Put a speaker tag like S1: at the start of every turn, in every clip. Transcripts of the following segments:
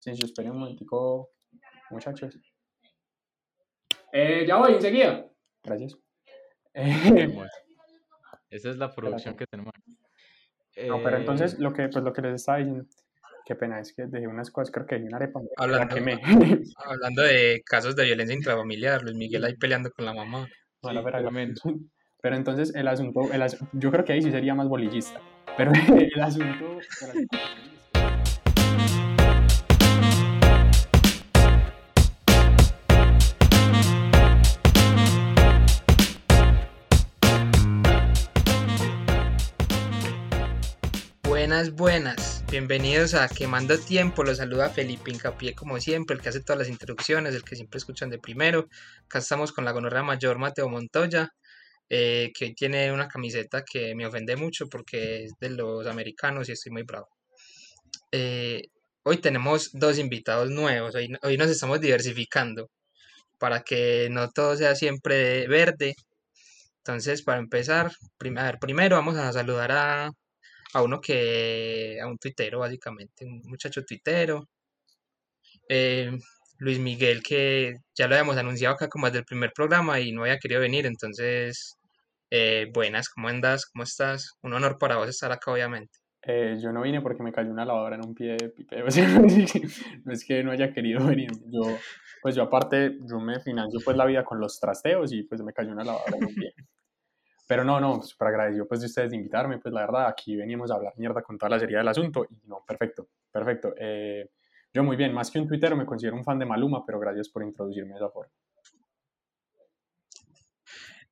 S1: Sí, sí, esperen un momentico, muchachos. Eh, ya voy, enseguida. Gracias. Eh,
S2: Esa es la producción que tenemos.
S1: no, pero entonces
S2: Eh,
S1: lo que, pues, lo que les estaba diciendo, qué pena, es que dejé unas cosas, creo que dejé una arepa, la
S3: Hablando,
S1: quemé.
S3: hablando de casos de violencia intrafamiliar, Luis Miguel ahí peleando con la mamá.
S1: Mala
S2: Sí, tremendo.
S1: Pero entonces el asunto, el as- yo creo que ahí sí sería más bolillista. Pero el asunto... el asunto-
S3: Buenas. Bienvenidos a Quemando Tiempo. Los saluda Felipe Incapié, como siempre, el que hace todas las introducciones, el que siempre escuchan de primero. Acá estamos con la gonorrea mayor Mateo Montoya, eh, que hoy tiene una camiseta que me ofende mucho porque es de los americanos y estoy muy bravo. Eh, hoy tenemos dos invitados nuevos. Hoy, hoy nos estamos diversificando para que no todo sea siempre verde. Entonces, para empezar, prim- primero vamos a saludar a, a uno que, a un tuitero básicamente, un muchacho tuitero, eh, Luis Miguel, que ya lo habíamos anunciado acá como desde el primer programa y no había querido venir, entonces, eh, buenas, ¿cómo andas? ¿Cómo estás? Un honor para vos estar acá, obviamente.
S1: Eh, yo no vine porque me cayó una lavadora en un pie de pipe. No es que no haya querido venir. Yo, pues yo aparte, yo me financio pues la vida con los trasteos y pues me cayó una lavadora en un pie. Pero no, no, súper agradecido pues de ustedes de invitarme. Pues la verdad, aquí veníamos a hablar mierda con toda la seriedad del asunto. Y no, perfecto, perfecto. Eh, yo muy bien, más que un tuitero me considero un fan de Maluma, pero gracias por introducirme de esa forma.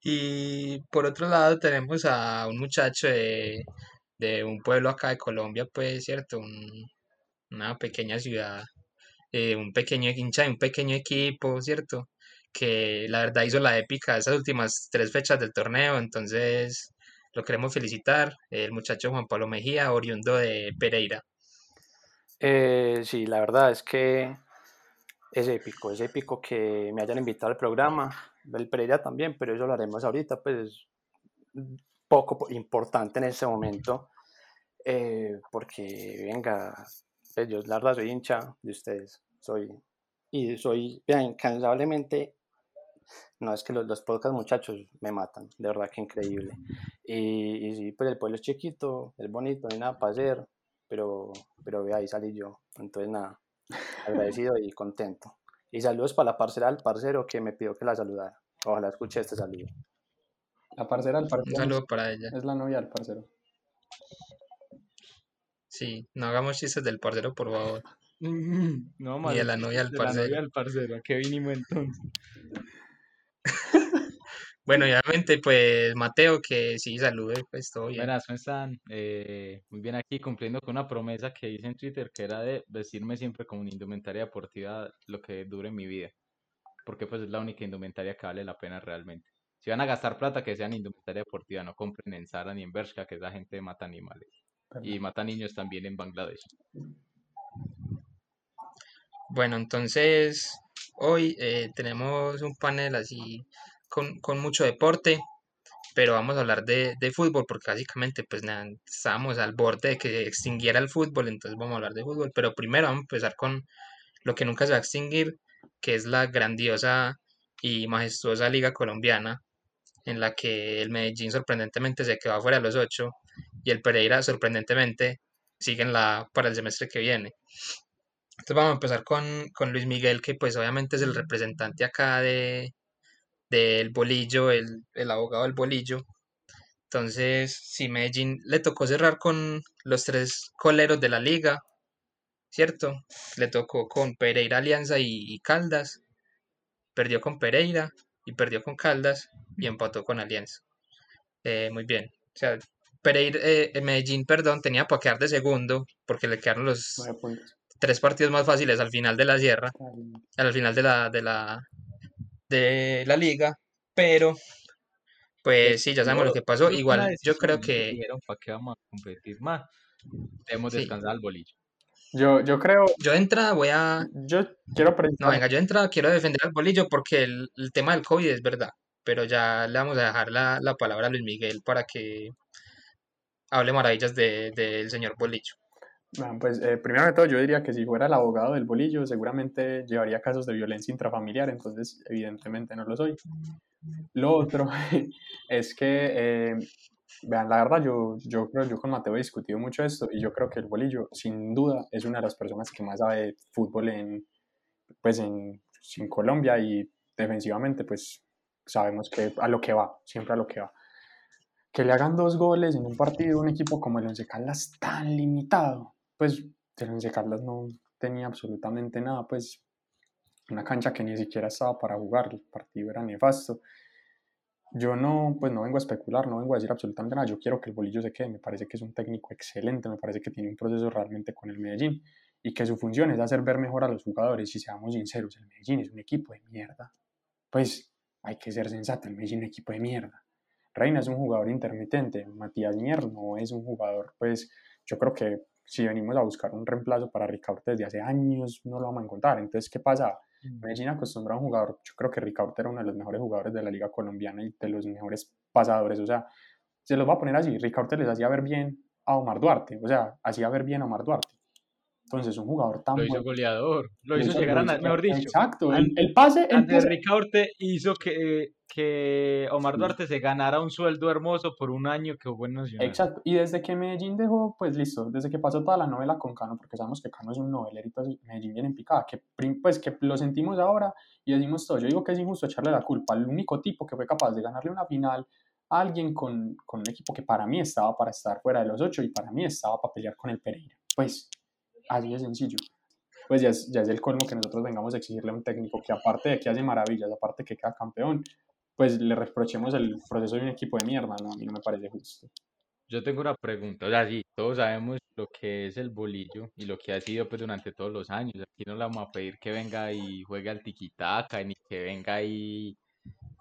S3: Y por otro lado tenemos a un muchacho de, de un pueblo acá de Colombia, pues, ¿cierto? Un- una pequeña ciudad, eh, un pequeño hincha un pequeño equipo, ¿cierto? Que la verdad hizo la épica esas últimas tres fechas del torneo, entonces lo queremos felicitar, el muchacho Juan Pablo Mejía, oriundo de Pereira.
S4: Eh, sí, la verdad es que es épico, es épico que me hayan invitado al programa, el Pereira también, pero eso lo haremos ahorita, pues poco po- importante en este momento, eh, porque venga, pues, yo la verdad soy hincha de ustedes, soy, y soy, incansablemente, no es que los, los podcast muchachos me matan, de verdad que increíble, y, y sí, pues el pueblo es chiquito, es bonito, no hay nada para hacer, pero, pero ve ahí salí yo. Entonces, nada, agradecido y contento. Y saludos para la parcera del parcero que me pidió que la saludara. Ojalá escuche este saludo.
S1: La parcera del
S3: Un
S1: parcero
S3: saludo para ella.
S1: es la novia del parcero.
S3: Sí, no hagamos chistes del parcero, por favor.
S2: No, más
S3: de la novia del
S2: de la novia
S3: parcero.
S2: del parcero. ¿A qué vinimos entonces?
S3: Bueno, y obviamente, pues, Mateo, que sí, salude, pues, todo bien.
S2: Buenas, ¿cómo están? Eh, muy bien aquí cumpliendo con una promesa que hice en Twitter que era de vestirme siempre con una indumentaria deportiva lo que dure mi vida. Porque pues es la única indumentaria que vale la pena realmente. Si van a gastar plata, que sean indumentaria deportiva, no compren en Zara ni en Bershka, que esa gente mata animales. Y mata niños también en Bangladesh.
S3: Bueno, entonces hoy eh, tenemos un panel así con, con mucho deporte, pero vamos a hablar de, de fútbol porque básicamente pues nada, estábamos al borde de que extinguiera el fútbol, entonces vamos a hablar de fútbol, pero primero vamos a empezar con lo que nunca se va a extinguir, que es la grandiosa y majestuosa Liga Colombiana, en la que el Medellín sorprendentemente se quedó afuera de los ocho y el Pereira sorprendentemente sigue en la para el semestre que viene. Entonces vamos a empezar con, con Luis Miguel, que pues obviamente es el representante acá de del bolillo, el, el abogado del bolillo. Entonces, si Medellín le tocó cerrar con los tres coleros de la liga, ¿cierto? Le tocó con Pereira, Alianza y, Caldas. Perdió con Pereira y perdió con Caldas y empató con Alianza. Eh, muy bien. O sea, Pereira, eh, Medellín, perdón, tenía para quedar de segundo porque le quedaron los. Tres partidos más fáciles al final de la sierra, al final de la, de la, de la liga, pero pues sí, ya sabemos lo que pasó. Igual yo creo que
S2: ¿para qué vamos a competir más? Debemos
S3: Sí.
S2: descansar al bolillo.
S1: Yo, yo creo,
S3: yo de entrada voy a...
S1: yo quiero
S3: No,
S1: precisar,
S3: venga, yo de entrada quiero defender al bolillo porque el, el tema del COVID es verdad, pero ya le vamos a dejar la, la palabra a Luis Miguel para que hable maravillas de- del señor bolillo.
S1: Bueno, pues eh, primero de todo yo diría que si fuera el abogado del bolillo seguramente llevaría casos de violencia intrafamiliar, entonces evidentemente no lo soy. Lo otro es que, eh, vean, la verdad yo, yo creo, yo con Mateo he discutido mucho esto y yo creo que el bolillo sin duda es una de las personas que más sabe fútbol en, pues en, en Colombia y defensivamente pues sabemos que a lo que va, siempre a lo que va que le hagan dos goles en un partido un equipo como el Once Caldas tan limitado, pues el Once Caldas no tenía absolutamente nada, pues una cancha que ni siquiera estaba para jugar, el partido era nefasto. Yo no, pues no vengo a especular, no vengo a decir absolutamente nada, yo quiero que el bolillo se quede, me parece que es un técnico excelente, me parece que tiene un proceso realmente con el Medellín y que su función es hacer ver mejor a los jugadores y seamos sinceros, el Medellín es un equipo de mierda. Pues hay que ser sensato, el Medellín es un equipo de mierda Reina es un jugador intermitente, Matías Mier no es un jugador, pues yo creo que si venimos a buscar un reemplazo para Ricaurte desde hace años, no lo vamos a encontrar. Entonces, ¿qué pasa? Mm. Medellín acostumbra a un jugador, yo creo que Ricaurte era uno de los mejores jugadores de la liga colombiana y de los mejores pasadores, o sea, se los va a poner así, Ricaurte les hacía ver bien a Omar Duarte, o sea, hacía ver bien a Omar Duarte. Entonces, un jugador tan
S2: Lo hizo goleador, lo hizo llegar a, mejor dicho.
S1: Exacto, el, el pase... El
S2: antes Ricaurte hizo que que Omar Duarte se ganara un sueldo hermoso por un año que hubo en Nacional.
S1: Exacto, y desde que Medellín dejó, pues listo, desde que pasó toda la novela con Cano, porque sabemos que Cano es un novelerito, Medellín viene en picada, que pues que lo sentimos ahora y decimos todo, yo digo que es injusto echarle la culpa al único tipo que fue capaz de ganarle una final a alguien con, con un equipo que para mí estaba para estar fuera de los ocho y para mí estaba para pelear con el Pereira. Pues así de sencillo pues ya es, ya es el colmo que nosotros vengamos a exigirle a un técnico que aparte de que hace maravillas, aparte de que queda campeón, pues le reprochemos el proceso de un equipo de mierda, ¿no? A mí no me parece justo.
S2: Yo tengo una pregunta, o sea, sí, todos sabemos lo que es el bolillo y lo que ha sido pues durante todos los años. Aquí no le vamos a pedir que venga y juegue al tiquitaca, ni que venga y,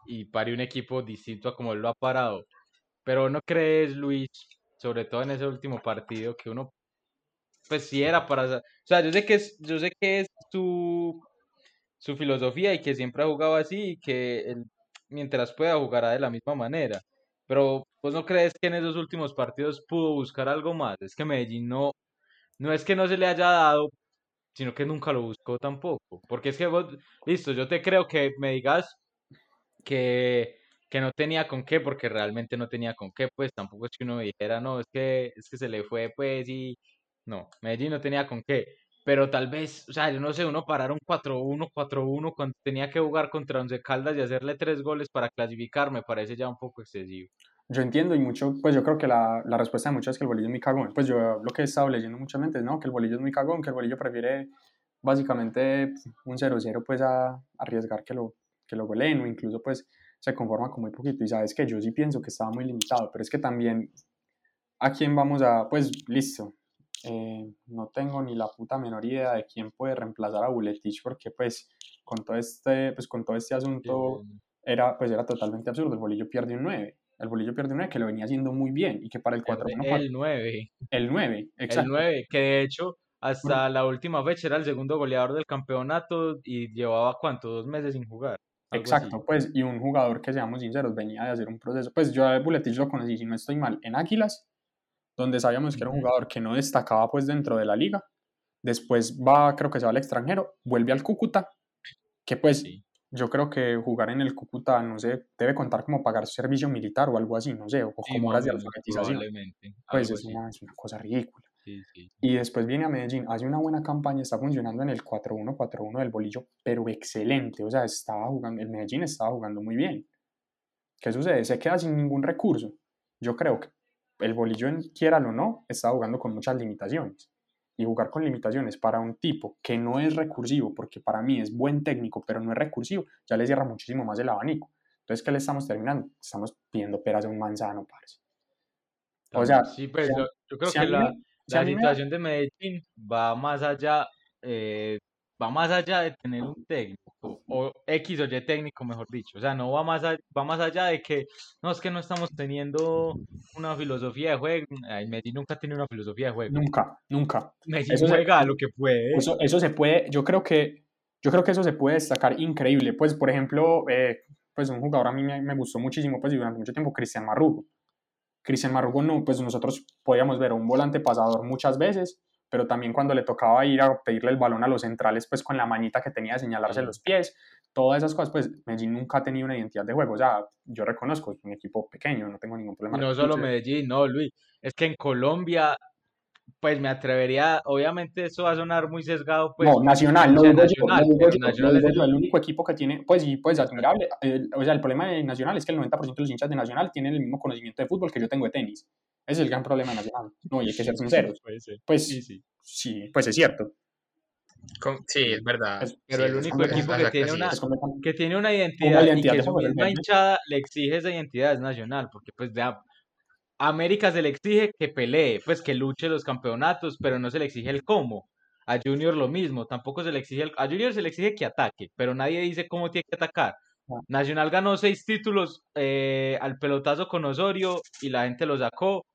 S2: y pare un equipo distinto a como él lo ha parado. Pero ¿no crees, Luis, sobre todo en ese último partido, que uno, pues sí era para... O sea, yo sé que es, yo sé que es su, su filosofía y que siempre ha jugado así y que el mientras pueda jugará de la misma manera. Pero ¿vos no crees que en esos últimos partidos pudo buscar algo más? Es que Medellín no, no es que no se le haya dado, sino que nunca lo buscó tampoco. Porque es que listo, yo te creo que me digas que, que no tenía con qué, porque realmente no tenía con qué, pues tampoco es que uno dijera, no, es que, es que se le fue, pues, y no, Medellín no tenía con qué pero tal vez, o sea, yo no sé, uno parar un 4-1, 4-1 cuando tenía que jugar contra Once Caldas y hacerle tres goles para clasificar me parece ya un poco excesivo.
S1: Yo entiendo y mucho, pues yo creo que la, la respuesta de muchos es que el bolillo es muy cagón. Pues yo lo que he estado leyendo muchas veces, ¿no? Que el bolillo es muy cagón, que el bolillo prefiere básicamente un 0-0 pues a, arriesgar que lo, que lo goleen o incluso pues se conforma con muy poquito. Y sabes que yo sí pienso que estaba muy limitado, pero es que también a quién vamos a, pues listo, eh, no tengo ni la puta menor idea de quién puede reemplazar a Buletich porque pues con todo este, pues, con todo este asunto era, pues, era totalmente absurdo. El bolillo pierde un 9. El bolillo pierde un 9 que lo venía haciendo muy bien y que para el 4-1...
S2: El 9.
S1: El 9, exacto.
S2: El 9, que de hecho hasta la última fecha era el segundo goleador del campeonato y llevaba cuánto, dos meses sin jugar.
S1: Exacto, pues, y un jugador que seamos sinceros, venía de hacer un proceso. Pues yo a Buletich lo conocí, si no estoy mal, en Águilas, donde sabíamos que era un jugador que no destacaba pues dentro de la liga. Después va, creo que se va al extranjero, vuelve al Cúcuta, que pues yo creo que jugar en el Cúcuta, no sé, debe contar como pagar servicio militar o algo así, no sé, o como horas de alfabetización. Pues es una, es una, cosa ridícula. y después viene a Medellín, hace una buena campaña, está funcionando en el 4-1, 4-1 del bolillo, pero excelente, o sea, estaba jugando, el Medellín estaba jugando muy bien. ¿Qué sucede? Se queda sin ningún recurso. Yo creo que el bolillo, quiera o no, está jugando con muchas limitaciones. Y jugar con limitaciones para un tipo que no es recursivo, porque para mí es buen técnico, pero no es recursivo, ya le cierra muchísimo más el abanico. Entonces, ¿qué le estamos terminando? Estamos pidiendo peras de un manzano, parce.
S2: O sea, sí, pues yo, creo que la, la situación de Medellín va más allá eh, va más allá de tener un técnico, o X o Y técnico, mejor dicho. O sea, no va más, allá, va más allá de que, no, es que no estamos teniendo una filosofía de juego. Ay, Medellín nunca tenido una filosofía de juego.
S1: Nunca, nunca.
S2: Medellín eso juega lo que puede.
S1: Eso, eso se puede, yo creo que, yo creo que eso se puede destacar increíble. Pues, por ejemplo, eh, pues un jugador a mí me, me, gustó muchísimo, pues, durante mucho tiempo, Cristian Marrugo. Cristian Marrugo, no, pues nosotros podíamos ver un volante pasador muchas veces, pero también cuando le tocaba ir a pedirle el balón a los centrales, pues con la mañita que tenía de señalarse los pies, todas esas cosas, pues Medellín nunca ha tenido una identidad de juego. O sea, yo reconozco, es un equipo pequeño, no tengo ningún problema.
S2: No solo Medellín, no, Luis. Es que en Colombia pues me atrevería, obviamente eso va a sonar muy sesgado, pues.
S1: No, Nacional, no digo yo, Nacional, es el único equipo que tiene, pues sí, pues admirable. o sea, el problema de Nacional es que el 90% de los hinchas de Nacional tienen el mismo conocimiento de fútbol que yo tengo de tenis. Ese es el gran problema de Nacional. No, y hay que ser sinceros. Pues sí, sí. sí, pues es cierto.
S3: Sí, es verdad.
S2: pero el único equipo que tiene, una, que tiene una identidad, y que su misma hinchada le exige esa identidad es Nacional, porque pues vea, América se le exige que pelee, pues que luche los campeonatos, pero no se le exige el cómo. A Junior lo mismo, tampoco se le exige el, a Junior se le exige que ataque, pero nadie dice cómo tiene que atacar. Ah. Nacional ganó seis títulos eh, al pelotazo con Osorio y la gente lo sacó.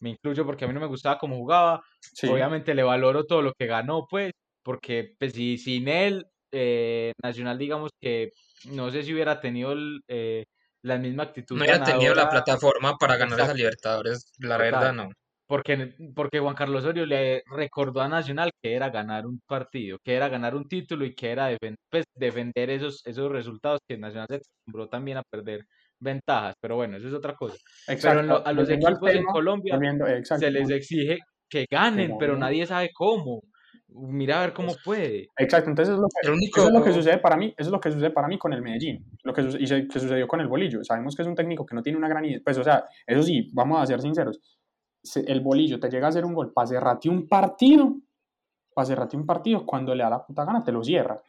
S2: Me incluyo porque a mí no me gustaba cómo jugaba. Obviamente le valoro todo lo que ganó, pues, porque pues, si, sin él, eh, Nacional, digamos que no sé si hubiera tenido el, eh, la misma actitud.
S3: No hubiera tenido la plataforma para ganar a Libertadores, la verdad no.
S2: Porque, porque Juan Carlos Osorio le recordó a Nacional que era ganar un partido, que era ganar un título y que era defender, pues, defender esos, esos resultados que Nacional se acostumbró también a perder ventajas. Pero bueno, eso es otra cosa. Pero a los equipos en Colombia se les exige que ganen, pero nadie sabe cómo mira a ver cómo puede.
S1: Exacto, entonces es lo que, eso es lo que sucede para mí, eso es lo que sucede para mí con el Medellín, lo que, y se, que sucedió con el Bolillo. Sabemos que es un técnico que no tiene una gran idea, pues o sea, eso sí, vamos a ser sinceros, el Bolillo te llega a hacer un gol para cerrarte un partido, para cerrarte un partido, cuando le da la puta gana te lo cierra.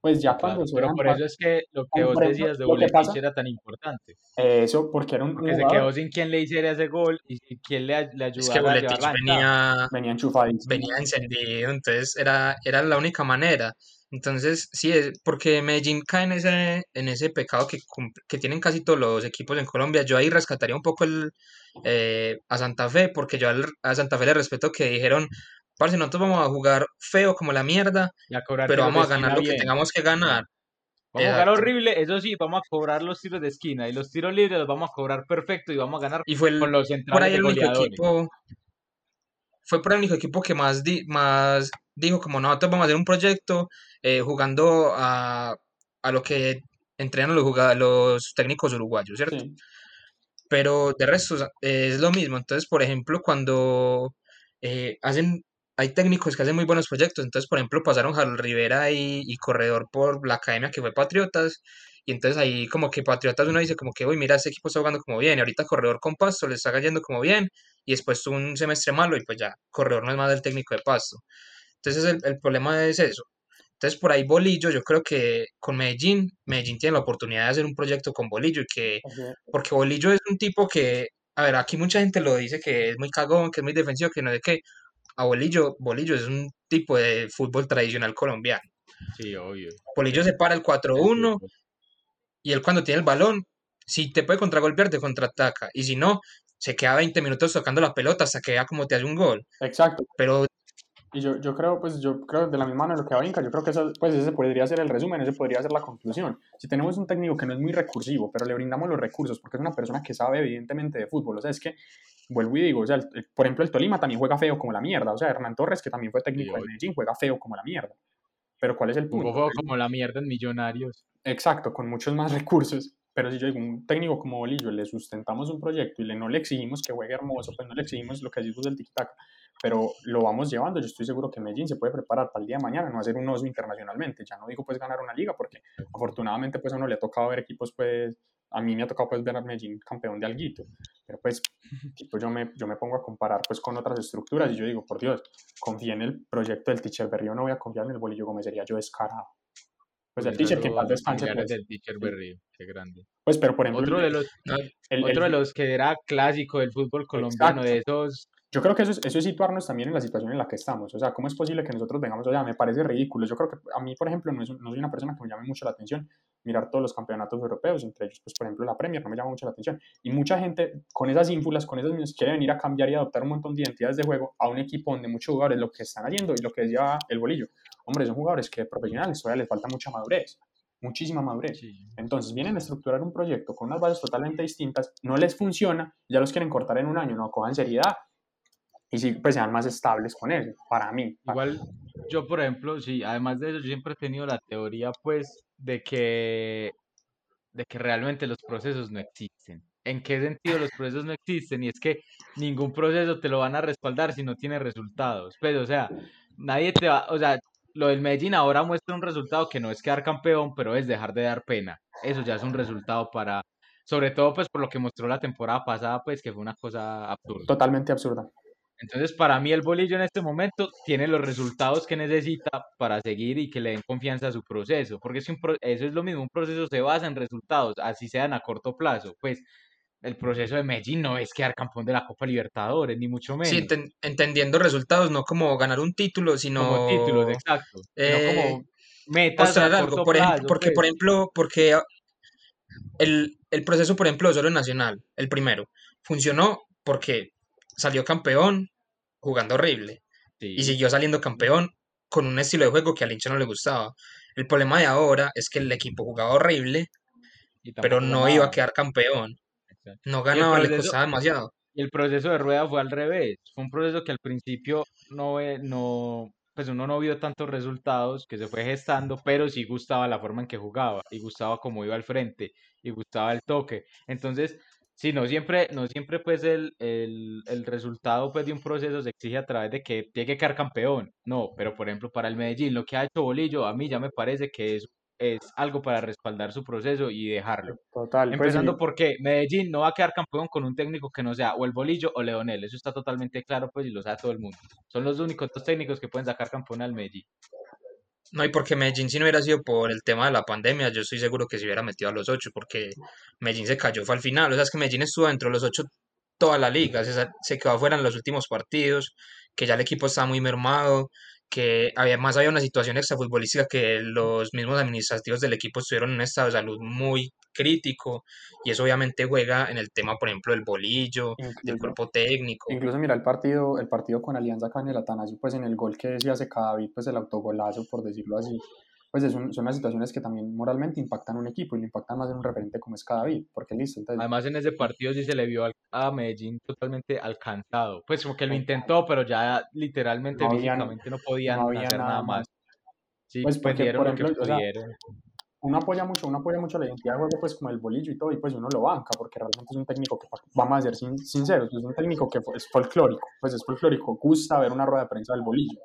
S1: Pues ya cuando
S2: Pero por eso es que lo que vos decías de Boletich era tan importante.
S1: Eso, porque era un
S2: porque se quedó sin quien le hiciera ese gol y sin quien le, le ayudara
S3: es que venía,
S1: venía enchufadísimo.
S3: Venía encendido, entonces era, era la única manera. Entonces, sí, es porque Medellín cae en ese, en ese pecado que, que tienen casi todos los equipos en Colombia. Yo ahí rescataría un poco el, eh, a Santa Fe, porque yo a Santa Fe le respeto que dijeron, Parce, nosotros vamos a jugar feo como la mierda, pero vamos a ganar lo que tengamos que ganar.
S2: Vamos a jugar horrible, eso sí, vamos a cobrar los tiros de esquina y los tiros libres los vamos a cobrar perfecto y vamos a ganar
S3: y fue con los por ahí el único equipo fue por el único equipo que más más dijo como nosotros vamos a hacer un proyecto eh, jugando a, a, lo que entrenan los los técnicos uruguayos, ¿cierto? Pero de resto es lo mismo. Entonces, por ejemplo, cuando eh, hacen hay técnicos que hacen muy buenos proyectos. Entonces, por ejemplo, pasaron Harold Rivera y, Corredor por la academia que fue Patriotas. Y entonces ahí como que Patriotas uno dice como que, uy, mira, ese equipo está jugando como bien. Y ahorita Corredor con Pasto le está cayendo como bien. Y después tuvo un semestre malo y pues ya, Corredor no es más del técnico de Pasto. Entonces el, el problema es eso. Entonces por ahí Bolillo, yo creo que con Medellín, Medellín tiene la oportunidad de hacer un proyecto con Bolillo y que, porque Bolillo es un tipo que, a ver, aquí mucha gente lo dice que es muy cagón, que es muy defensivo, que no sé qué, a Bolillo, Bolillo es un tipo de fútbol tradicional colombiano.
S2: Sí, obvio.
S3: Bolillo se para el 4-1 y él cuando tiene el balón, si te puede contragolpear, te contraataca. Y si no, se queda 20 minutos tocando la pelota hasta que vea cómo te hace un gol.
S1: Exacto.
S3: Pero
S1: y yo, yo creo, pues yo creo de la misma manera lo que va Inca, yo creo que eso, pues ese podría ser el resumen, ese podría ser la conclusión. Si tenemos un técnico que no es muy recursivo, pero le brindamos los recursos, porque es una persona que sabe evidentemente de fútbol, o sea, es que, vuelvo y digo, o sea, por ejemplo, el Tolima también juega feo como la mierda, o sea, Hernán Torres, que también fue técnico de Medellín, juega feo como la mierda. Pero ¿cuál es el punto?
S2: Jugó como la mierda en Millonarios.
S1: Exacto, con muchos más recursos. Pero si yo digo, un técnico como Bolillo le sustentamos un proyecto y le, no le exigimos que juegue hermoso, pues no le exigimos lo que decimos del tic-tac, pero lo vamos llevando. Yo estoy seguro que Medellín se puede preparar para el día de mañana, no hacer un oso internacionalmente. Ya no digo pues ganar una liga, porque afortunadamente pues a uno le ha tocado ver equipos pues, a mí me ha tocado pues ver a Medellín campeón de alguito, pero pues tipo yo me, yo me pongo a comparar pues con otras estructuras y yo digo, por Dios, confía en el proyecto del Teacher Berrío, no voy a confiar en el Bolillo Gómez, sería yo descarado. Pues el teacher que más descanse.
S2: Pues. del teacher Berrío, qué grande.
S1: Pues, pero por ejemplo.
S2: Otro de los, otro de los que era clásico del fútbol colombiano, de esos
S1: yo creo que eso es, eso es situarnos también en la situación en la que estamos. O sea, ¿cómo es posible que nosotros vengamos? O sea, me parece ridículo. Yo creo que a mí, por ejemplo, no, es, no soy una persona que me llame mucho la atención mirar todos los campeonatos europeos, entre ellos, pues, por ejemplo, la Premier, no me llama mucho la atención. Y mucha gente con esas ínfulas, con esas mismas, quiere venir a cambiar y adoptar un montón de identidades de juego a un equipo donde muchos jugadores lo que están haciendo y lo que decía el bolillo. Hombre, son jugadores que profesionales todavía les falta mucha madurez muchísima madurez. Entonces vienen a estructurar un proyecto con unas bases totalmente distintas, no les funciona, ya los quieren cortar en un año, no cojan seriedad, y sí, pues sean más estables con eso, para mí.
S2: Igual, yo por ejemplo, sí, además de eso, yo siempre he tenido la teoría, pues, de que, de que realmente los procesos no existen. ¿En qué sentido los procesos no existen? Y es que ningún proceso te lo van a respaldar si no tiene resultados. Pues, o sea, nadie te va, o sea, lo del Medellín ahora muestra un resultado que no es quedar campeón, pero es dejar de dar pena. Eso ya es un resultado para, sobre todo pues por lo que mostró la temporada pasada, pues que fue una cosa absurda.
S1: Totalmente absurda.
S2: Entonces, para mí el bolillo en este momento tiene los resultados que necesita para seguir y que le den confianza a su proceso, porque es un eso es lo mismo, un proceso se basa en resultados, así sean a corto plazo. Pues el proceso de Medellín no es quedar campeón de la Copa Libertadores, ni mucho menos.
S3: Sí, entendiendo resultados, no como ganar un título, sino...
S2: Como títulos, exacto.
S3: Eh, no como metas a algo, por ejemplo, porque, por pues. ejemplo, porque el, el proceso, por ejemplo, de Solo Nacional, el primero, funcionó porque salió campeón jugando horrible y siguió saliendo campeón con un estilo de juego que al hincha no le gustaba. El problema de ahora es que el equipo jugaba horrible, pero no iba a quedar campeón. No ganaba, le costaba demasiado.
S2: Y el proceso de rueda fue al revés. Fue un proceso que al principio no, no, pues uno no vio tantos resultados, que se fue gestando, pero sí gustaba la forma en que jugaba, y gustaba cómo iba al frente, y gustaba el toque. Entonces, Sí, no siempre, no siempre pues el, el, el, resultado pues de un proceso se exige a través de que tiene que quedar campeón. No, pero por ejemplo para el Medellín lo que ha hecho Bolillo a mí ya me parece que es, es algo para respaldar su proceso y dejarlo.
S1: Total.
S2: Pues, Empezando porque Medellín no va a quedar campeón con un técnico que no sea o el Bolillo o Leonel. Eso está totalmente claro pues y lo sabe todo el mundo. Son los únicos dos técnicos que pueden sacar campeón al Medellín.
S3: No, y porque Medellín si no hubiera sido por el tema de la pandemia, yo estoy seguro que se hubiera metido a los ocho, porque Medellín se cayó, fue al final. O sea, es que Medellín estuvo dentro de los ocho toda la liga, se, se quedó afuera en los últimos partidos, que ya el equipo estaba muy mermado, que además había una situación extrafutbolística que los mismos administrativos del equipo estuvieron en un estado de salud muy crítico y eso obviamente juega en el tema, por ejemplo, del bolillo, del cuerpo técnico.
S1: Incluso mira el partido, el partido con Alianza acá en el Atanasio, pues en el gol que se hace cada pues el autogolazo, por decirlo así, pues son, son unas situaciones que también moralmente impactan a un equipo y lo impactan más en un referente como es Cadavid, porque listo.
S2: Además en ese partido sí se le vio a Medellín totalmente alcanzado, pues como que lo intentó, pero ya literalmente no físicamente no podían hacer nada, más. Sí,
S1: pues porque, por ejemplo, uno apoya mucho, uno apoya mucho la identidad de juego, pues como el bolillo y todo, y pues uno lo banca, porque realmente es un técnico que, vamos a ser sinceros, es un técnico que es folclórico, pues es folclórico, gusta ver una rueda de prensa del bolillo,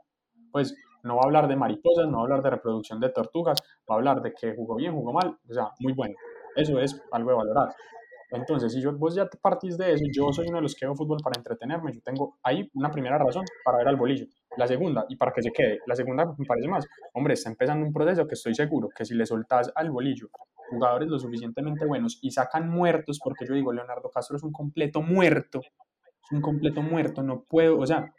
S1: pues no va a hablar de mariposas, no va a hablar de reproducción de tortugas, va a hablar de que jugó bien, jugó mal, o sea, muy bueno. Eso es algo de valorar. Entonces, si yo, vos ya partís de eso, yo soy uno de los que veo fútbol para entretenerme, yo tengo ahí una primera razón para ver al bolillo. La segunda, y para que se quede, la segunda me parece más, hombre, está empezando un proceso que estoy seguro que si le soltás al bolillo jugadores lo suficientemente buenos y sacan muertos, porque yo digo, Leonardo Castro es un completo muerto, es un completo muerto, no puedo, o sea,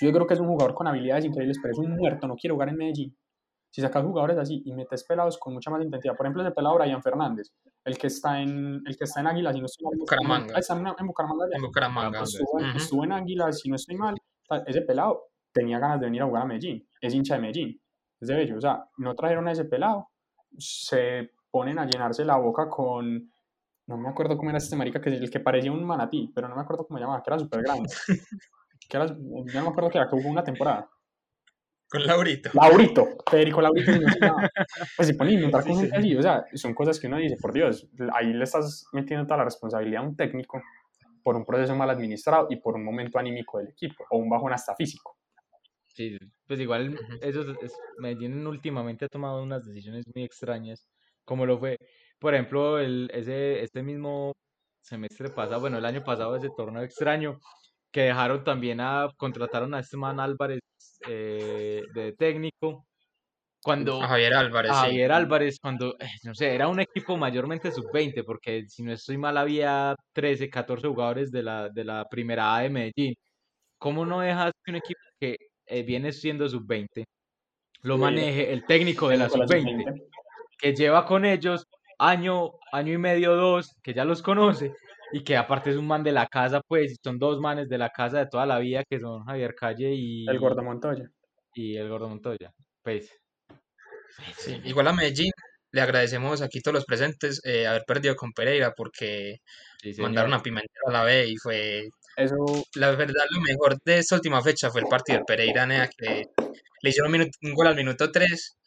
S1: yo creo que es un jugador con habilidades increíbles, pero es un muerto, no quiere jugar en Medellín. Si sacas jugadores así y metes pelados con mucha más intensidad, por ejemplo, ese pelado Brian Fernández, el que está en, el que está en Águilas, si no estoy mal.
S3: Bucaramanga.
S1: Está en, en Bucaramanga.
S3: En Bucaramanga.
S1: Pues estuvo, en Águilas, si no estoy mal. Ese pelado tenía ganas de venir a jugar a Medellín, es hincha de Medellín, es de bello. O sea, no trajeron a ese pelado, se ponen a llenarse la boca con, no me acuerdo cómo era este marica, que el que parecía un manatí, pero no me acuerdo cómo llamaba, que era súper grande. que era, no me acuerdo que era, que hubo una temporada.
S3: Con Laurito.
S1: Laurito, Federico Laurito. pues se pone a inventar cosas así, o sea, son cosas que uno dice, por Dios, ahí le estás metiendo toda la responsabilidad a un técnico por un proceso mal administrado y por un momento anímico del equipo, o un bajón hasta físico.
S2: Sí, pues igual eso es, Medellín últimamente ha tomado unas decisiones muy extrañas, como lo fue, por ejemplo, el, ese, este mismo semestre pasado, bueno, el año pasado ese torneo extraño, que dejaron también a, contrataron a este man Álvarez eh, de técnico. Cuando,
S3: Javier Álvarez.
S2: Javier Álvarez, cuando, eh, no sé, era un equipo mayormente sub-20, porque si no estoy mal había 13, 14 jugadores de la, de la primera A de Medellín. ¿Cómo no dejas que un equipo que eh, viene siendo sub-20 lo maneje el técnico de la sub-20, que lleva con ellos año, año y medio, dos, que ya los conoce, y que aparte es un man de la casa, pues, son dos manes de la casa de toda la vida, que son Javier Calle y...
S1: El Gordo Montoya.
S2: Y el Gordo Montoya, pues.
S3: Sí, igual a Medellín le agradecemos aquí todos los presentes eh, haber perdido con Pereira porque mandaron a Pimentel a la B y fue
S1: Eso,
S3: La verdad, lo mejor de esta última fecha fue el partido del Pereira, que le hicieron un, minuto- un gol al minuto 3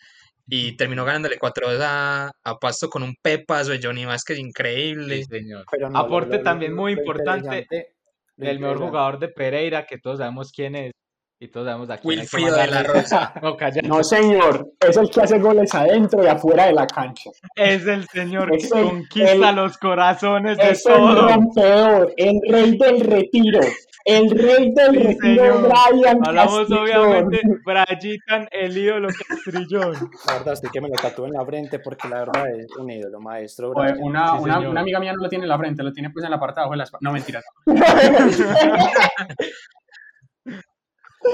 S3: y terminó ganándole 4-2 a, a Pasto con un pepazo de Johnny Vázquez increíble.
S2: Sí, señor.
S4: Pero no, lo-
S2: Aporte
S4: lo- lo-
S2: también muy
S4: lo
S2: importante
S4: interesante- lo
S2: el mejor jugador de Pereira, que todos sabemos quién es. Y todos sabemos a quién hay que
S3: Wilfrido de la Rosa.
S2: No,
S1: señor, es el que hace goles adentro y afuera de la cancha.
S2: Es el señor que
S1: Es el-
S2: conquista
S1: el-
S2: los corazones de
S1: Es el
S2: todos.
S1: rompedor, el rey del retiro, el rey del
S2: Sí, señor.
S1: Brian
S2: Hablamos
S1: Castillón.
S2: obviamente Brayitan, el ídolo Castrillón.
S4: La verdad, estoy que me lo tatúo en la frente porque la verdad es un ídolo, maestro.
S1: Oye, una,
S2: Sí,
S1: una, una amiga mía no lo tiene en la frente, lo tiene pues en la parte de abajo de la espalda. No, mentiras.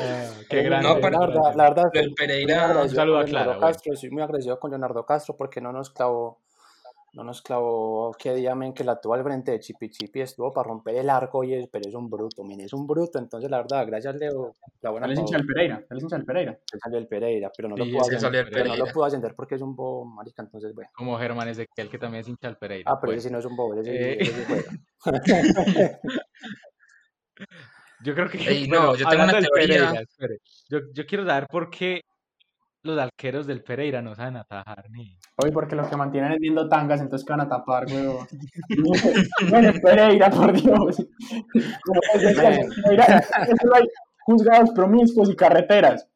S2: Ah, qué
S4: Eh,
S2: grande.
S3: no,
S4: la
S3: pero-
S4: verdad, la verdad,
S3: Del
S4: soy muy
S3: Pereira,
S4: agradecido
S2: un saludo a Clara.
S4: Castro, soy muy agradecido con Leonardo Castro porque no nos clavó, no nos clavó qué día, men, que la tuvo al frente de Chipi Chipi, estuvo para romper el arco y es, pero es un bruto, men, es un bruto, entonces la verdad, gracias Leo, la buena
S1: Él es hincha del Pereira, él es hincha del Pereira.
S4: él salió el Pereira, pero no lo
S2: Sí,
S4: pudo
S2: es que
S4: ascender,
S3: el
S4: pero no lo pudo ascender porque es un bobo, marica, entonces bueno.
S2: Como Germán Ezequiel, que también es hincha del Pereira.
S4: Ah, pero
S2: Bueno,
S4: ese sí no es un bobo, ese,
S2: Eh.
S4: ese juega.
S2: yo creo que.
S3: Ey, no,
S2: bueno,
S3: yo tengo una teoría.
S2: Pereira, espere, yo, yo quiero saber por qué los arqueros del Pereira no saben atajar ni.
S1: Hoy porque los que mantienen es viendo tangas, entonces que van a tapar, weón. bueno, Pereira, por Dios. Como es de que Pereira, solo hay juzgados promiscuos y carreteras.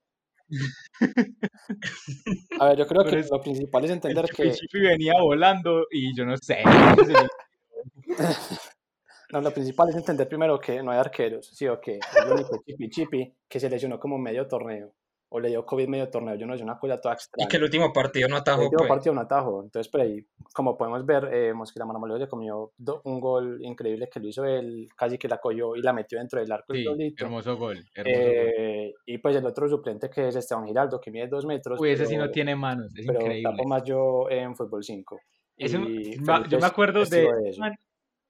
S4: A ver, yo creo
S2: Pero
S4: que
S2: es-
S4: lo principal es
S2: El
S4: entender que,
S2: Chipi venía volando y yo no sé.
S4: no, lo principal es entender primero que no hay arqueros, sí o que el único Chipi Chipi que se lesionó como medio torneo, o le dio COVID medio torneo, yo no sé, una cosa toda
S3: Y
S4: extraña.
S3: que el último partido no
S4: El
S3: atajó,
S4: último
S3: pues.
S4: partido un atajo. Entonces, por ahí, como podemos ver, eh, Mosquera Marmoleo se comió do- un gol increíble que lo hizo él, casi que la cogió y la metió dentro del arco el
S2: Sí,
S4: solito.
S2: hermoso gol. Hermoso gol.
S4: Eh, y pues el otro suplente que es Esteban Giraldo, que mide dos metros.
S2: Uy, ese sí no
S4: pero-
S2: tiene manos, es
S4: pero
S2: increíble.
S4: tapo más yo en fútbol 5.
S2: Ese-
S4: Y
S2: ma- yo me acuerdo de, man,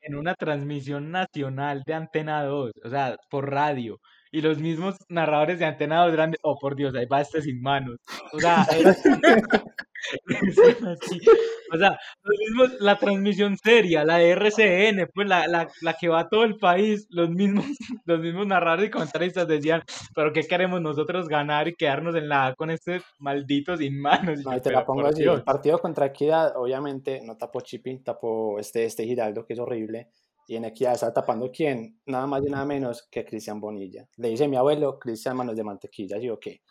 S2: en una transmisión nacional de Antena 2, o sea, por radio, y los mismos narradores de Antena 2 eran de, oh por Dios, ahí va este sin manos. O sea, era- Sí, o sea, los mismos, la transmisión seria, la de RCN, pues la, la, la que va a todo el país, los mismos, los mismos narradores y comentaristas decían, pero ¿qué queremos nosotros ganar y quedarnos en la A con este maldito sin manos?
S4: No, y te
S2: "Pero
S4: la pongo así.
S2: Dios".
S4: El partido contra Equidad, obviamente, no tapó Chipi, tapó este, este Giraldo, que es horrible. Y en Equidad está tapando quién, nada más y nada menos que Cristian Bonilla. Le dice mi abuelo, Cristian Manos de Mantequilla, ¿sí o qué?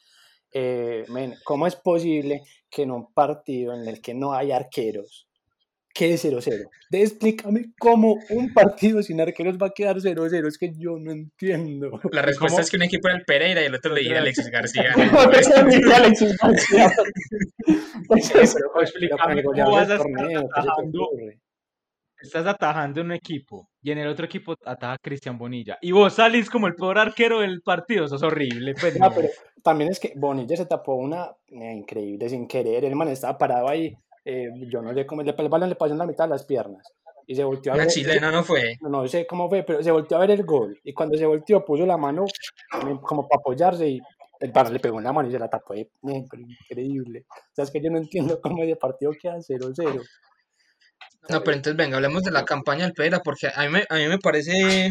S4: Eh, men, ¿cómo es posible que en un partido en el que no hay arqueros quede 0-0? De- Explícame cómo un partido sin arqueros va a quedar 0-0. Es que yo no entiendo.
S3: La respuesta
S2: ¿Cómo?
S3: es que un equipo era el Pereira y el otro le diría Alexis García.
S1: Alexis García. Pues
S4: Pero,
S2: explícame cómo vas a estar estás atajando en un equipo y en el otro equipo ataja Cristian Bonilla y vos salís como el peor arquero del partido, sos horrible. Pues
S4: No,
S2: no.
S4: pero también es que Bonilla se tapó una eh, increíble sin querer. El man estaba parado ahí. eh, yo no sé cómo. le- El balón le pasó en la mitad de las piernas. Y se volteó a
S3: Una
S4: ver.
S3: chilena no fue.
S4: No, no sé cómo fue, pero se volteó a ver el gol. Y cuando se volteó, puso la mano eh, como para apoyarse. Y el balón le pegó en la mano y se la tapó. eh, increíble. O sea, es que yo no entiendo cómo ese partido queda 0-0.
S3: No, pero entonces venga, hablemos de la campaña del Pereira, porque a mí me, a mí me parece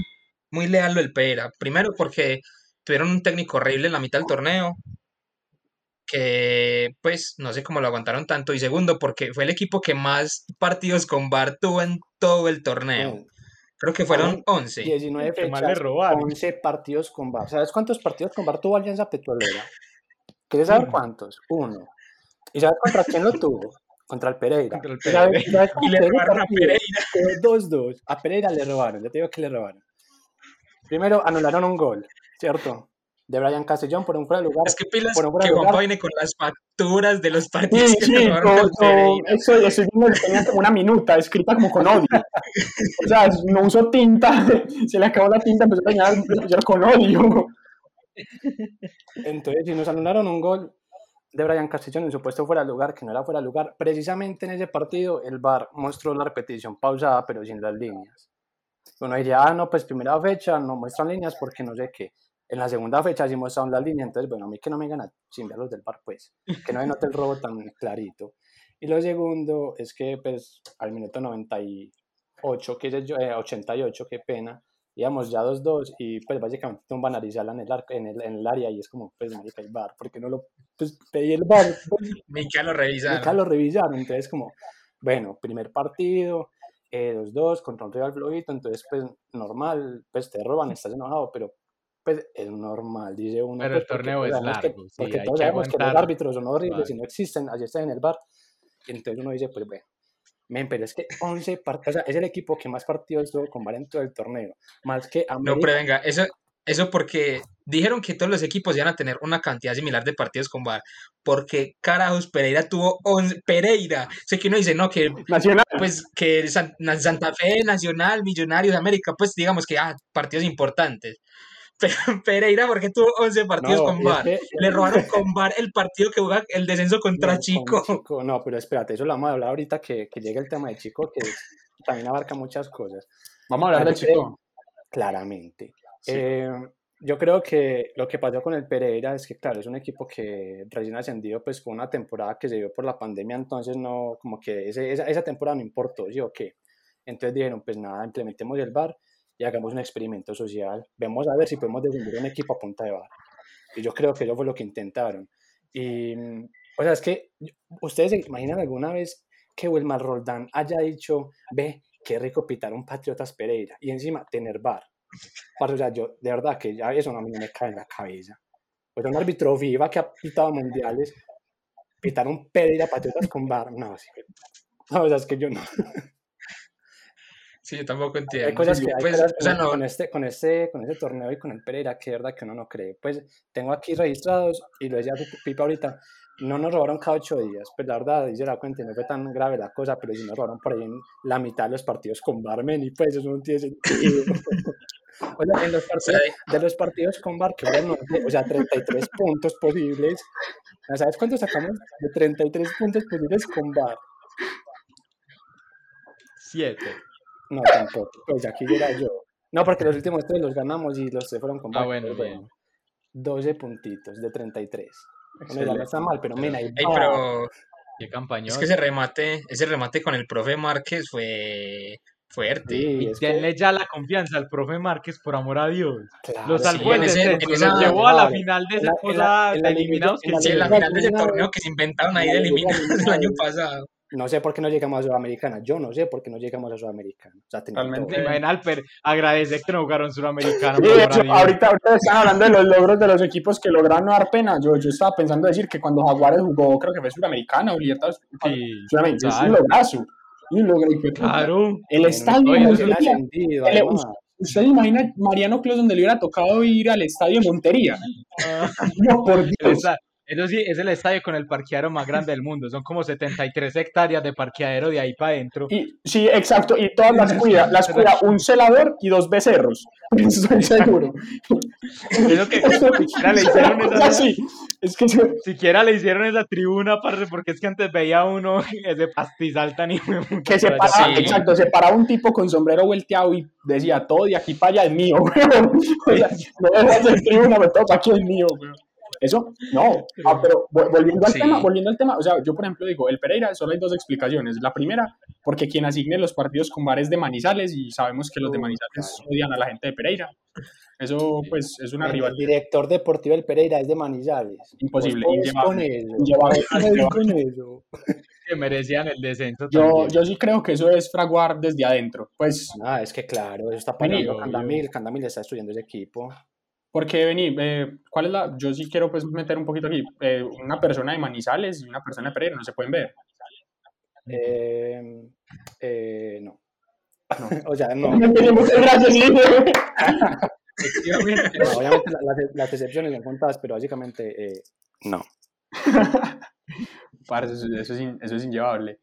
S3: muy leal lo del Pereira. Primero porque tuvieron un técnico horrible en la mitad del torneo, que pues no sé cómo lo aguantaron tanto. Y segundo porque fue el equipo que más partidos con VAR tuvo en todo el torneo. Creo que fueron 11.
S4: 19
S2: que más le
S4: fechas,
S2: robaron.
S4: 11 partidos con VAR. ¿Sabes cuántos partidos con VAR tuvo Alianza Petrolera? ¿Quieres saber cuántos? Uno. ¿Y sabes contra quién lo tuvo? Contra el Pereira.
S2: Contra el
S4: ¿Y sabes-
S2: Pereira.
S3: Y le robaron a
S4: partido?
S3: Pereira.
S4: Quedó 2-2. A Pereira le robaron. Ya te digo que le robaron. Primero anularon un gol, ¿cierto? De Brian Castellón por un fuera de lugar.
S3: Es que pilas
S4: Por un fuera
S3: que
S4: lugar.
S3: viene con las facturas de los partidos
S1: Sí,
S3: que
S1: sí,
S3: robaron
S1: todo-
S3: Pereira.
S1: eso, eso no tenía como una minuta escrita como con odio. O sea, no usó tinta, se le acabó la tinta, empezó a dañar con odio.
S4: Entonces, si nos anularon un gol de Brian Castellón en supuesto fuera de lugar, que no era fuera de lugar, precisamente en ese partido el VAR mostró la repetición pausada, pero sin las líneas. Uno diría, ah, no, pues primera fecha no muestran líneas porque no sé qué. En la segunda fecha sí muestran las líneas, entonces, bueno, a mí que no me gana chimbear los del VAR, pues, que no me note el robo tan clarito. Y lo segundo es que, pues, al minuto 98, que es yo, eh, 88, qué pena, íbamos ya 2-2 y pues básicamente tumban a Arizala en el, arco, en, el, en el área y es como, pues, marica, el bar, porque no lo, pues, pedí el bar. Pues,
S3: Mica lo revisaron.
S4: Mica lo revisaron, entonces como, bueno, primer partido, eh, 2-2 contra un rival flojito, entonces pues normal, pues te roban, estás enojado, pero pues es normal, dice uno.
S2: Pero
S4: pues,
S2: el torneo
S4: porque,
S2: es
S4: sabemos que-
S2: largo, sí,
S4: porque
S2: hay
S4: todos
S2: que
S4: sabemos que los
S2: aguantar.
S4: árbitros son horribles y
S2: Vale.
S4: no existen, así están en el bar. Y entonces uno dice, pues bueno, men, pero es que 11 partidos, o sea, es el equipo que más partidos tuvo con VAR en todo el torneo, más que
S3: No,
S4: América.
S3: pero venga, eso, eso porque dijeron que todos los equipos iban a tener una cantidad similar de partidos con VAR. Porque carajos, Pereira tuvo 11. Pereira. Sé que uno dice, no, que
S1: Nacional.
S3: pues que San- Santa Fe, Nacional, Millonarios, América, pues digamos que ah, partidos importantes. Pereira, porque tuvo 11 partidos
S4: No,
S3: con
S4: es
S3: VAR.
S4: que-
S3: Le robaron con VAR el partido que juega el descenso contra
S4: No, con
S3: Chico.
S4: Chico, No, pero espérate, eso lo vamos a hablar ahorita que, que llegue el tema de Chico, que también abarca muchas cosas.
S1: Vamos a hablar de Chico.
S4: Claramente.
S1: Sí.
S4: Eh, yo creo que lo que pasó con el Pereira es que, claro, es un equipo que recién ascendido, pues fue una temporada que se dio por la pandemia, entonces no, como que ese- esa, esa temporada no importó, ¿sí o qué? Entonces dijeron, pues nada, implementemos el VAR y hagamos un experimento social. Vemos a ver si podemos descender un equipo a punta de VAR. Y yo creo que eso fue lo que intentaron. Y, o sea, es que ustedes se imaginan alguna vez que Wilmar Roldán haya dicho, ve, qué rico pitar un Patriotas Pereira y encima tener VAR. Parce, o sea, yo, de verdad que ya eso a mí no me cae en la cabeza. Pues un árbitro viva que ha pitado mundiales, pitar un Pereira Patriotas con VAR, no, sí. No, o sea, es que yo no.
S3: Sí, yo tampoco entiendo.
S4: Hay cosas que hay
S3: Pues,
S4: cosas
S3: o sea,
S4: con,
S3: no,
S4: con este, con, este, con este torneo y con el Pereira que verdad que uno no cree. Pues tengo aquí registrados y lo decía Pipa- Pipa ahorita, no nos robaron cada ocho días. Pues la verdad, dice la cuenta, y no fue tan grave la cosa, pero sí nos robaron por ahí en la mitad de los partidos con Barmen y pues eso no tiene sentido. o sea, en los partidos, de los partidos con Bar, que fueron, o sea, 33 puntos posibles. ¿Sabes cuánto sacamos? De 33 puntos posibles con Bar.
S2: Siete.
S4: No, tampoco. Pues aquí era yo. No, porque los últimos tres los ganamos y los tres fueron con
S2: Ah, bueno,
S4: pero
S2: bien.
S4: 12 puntitos de 33. Bueno, ya está mal, pero mira, ahí
S3: pero
S2: Qué campañón.
S3: es que ese remate, ese remate con el profe Márquez fue fuerte.
S4: Sí,
S2: Y
S4: es que,
S2: denle ya la confianza al profe Márquez, por amor a Dios.
S4: claro,
S2: Lo
S3: sí,
S2: salvó
S3: en
S2: el
S3: ese- esa-
S2: llevó a la final de esa cosa
S4: en
S2: de
S4: la
S2: eliminados que
S3: Sí, en la final de ese torneo que se inventaron ahí de eliminados el año pasado.
S4: No sé por qué no llegamos a Sudamericana. Yo no sé por qué no llegamos a Sudamericana. O sea,
S1: Realmente.
S4: todo.
S2: Imagina Alper, agradece que no jugaron suramericano.
S1: Sí,
S2: por
S1: de
S2: amor a
S1: hecho,
S2: Dios.
S1: ahorita, ahorita están hablando de los logros de los equipos que lograron no dar pena. Yo, yo estaba pensando decir que cuando Jaguares jugó, creo que fue Suramericana o Libertadores.
S2: Sí,
S1: Suramericana, es un
S2: claro.
S1: lograzo. Un logro,
S2: claro.
S1: El estadio,
S4: ascendido,
S1: el-
S4: además.
S1: ¿Usted imagina Mariano Clos donde le hubiera tocado ir al estadio de Montería?
S2: Ah,
S1: No, por
S2: el
S1: Dios.
S2: Eso sí, es el estadio con el parqueadero más grande del mundo. Son como 73 hectáreas de parqueadero de ahí para adentro.
S1: Y, sí, exacto. Y todas las cuida, las cuida un celador y dos becerros. Estoy seguro.
S2: Eso que siquiera le hicieron esa,
S1: es que yo-
S2: siquiera le hicieron esa tribuna, parce, porque es que antes veía uno ese pastizal tan
S1: que se paraba,
S3: Sí.
S1: exacto, se paraba un tipo con sombrero volteado y decía, todo de aquí para allá es mío. O sea, no el tribuna, me toca aquí es mío, weón. Eso, no. Ah, pero vol- volviendo al
S3: Sí.
S1: tema, volviendo al tema, o sea, yo por ejemplo digo, el Pereira solo hay dos explicaciones. La primera, porque quien asigne los partidos con bares de Manizales y sabemos que los de Manizales odian a la gente de Pereira. Eso, pues, es una
S4: El, el
S1: rivalidad
S4: director deportivo del Pereira es de Manizales.
S1: imposible,
S4: Pues, pues, con
S1: inllevable,
S4: eso.
S1: inllevable,
S4: Pues,
S1: inllevable.
S4: con eso.
S2: que merecían el descenso
S1: Yo,
S2: también.
S1: yo sí creo que eso es fraguar desde adentro. Pues
S4: Ah, es que claro, eso está
S2: obvio.
S4: Candamil. Candamil está estudiando ese equipo.
S1: Porque, vení, eh, ¿cuál es la...? Yo sí quiero pues meter un poquito aquí. Eh, una persona de Manizales y una persona de Pereira no se pueden ver.
S4: Eh, eh, no.
S1: No.
S4: o sea, no. No, obviamente la- las, las excepciones son contadas, pero básicamente eh, no.
S1: Parce, eso, eso es in- eso es inllevable.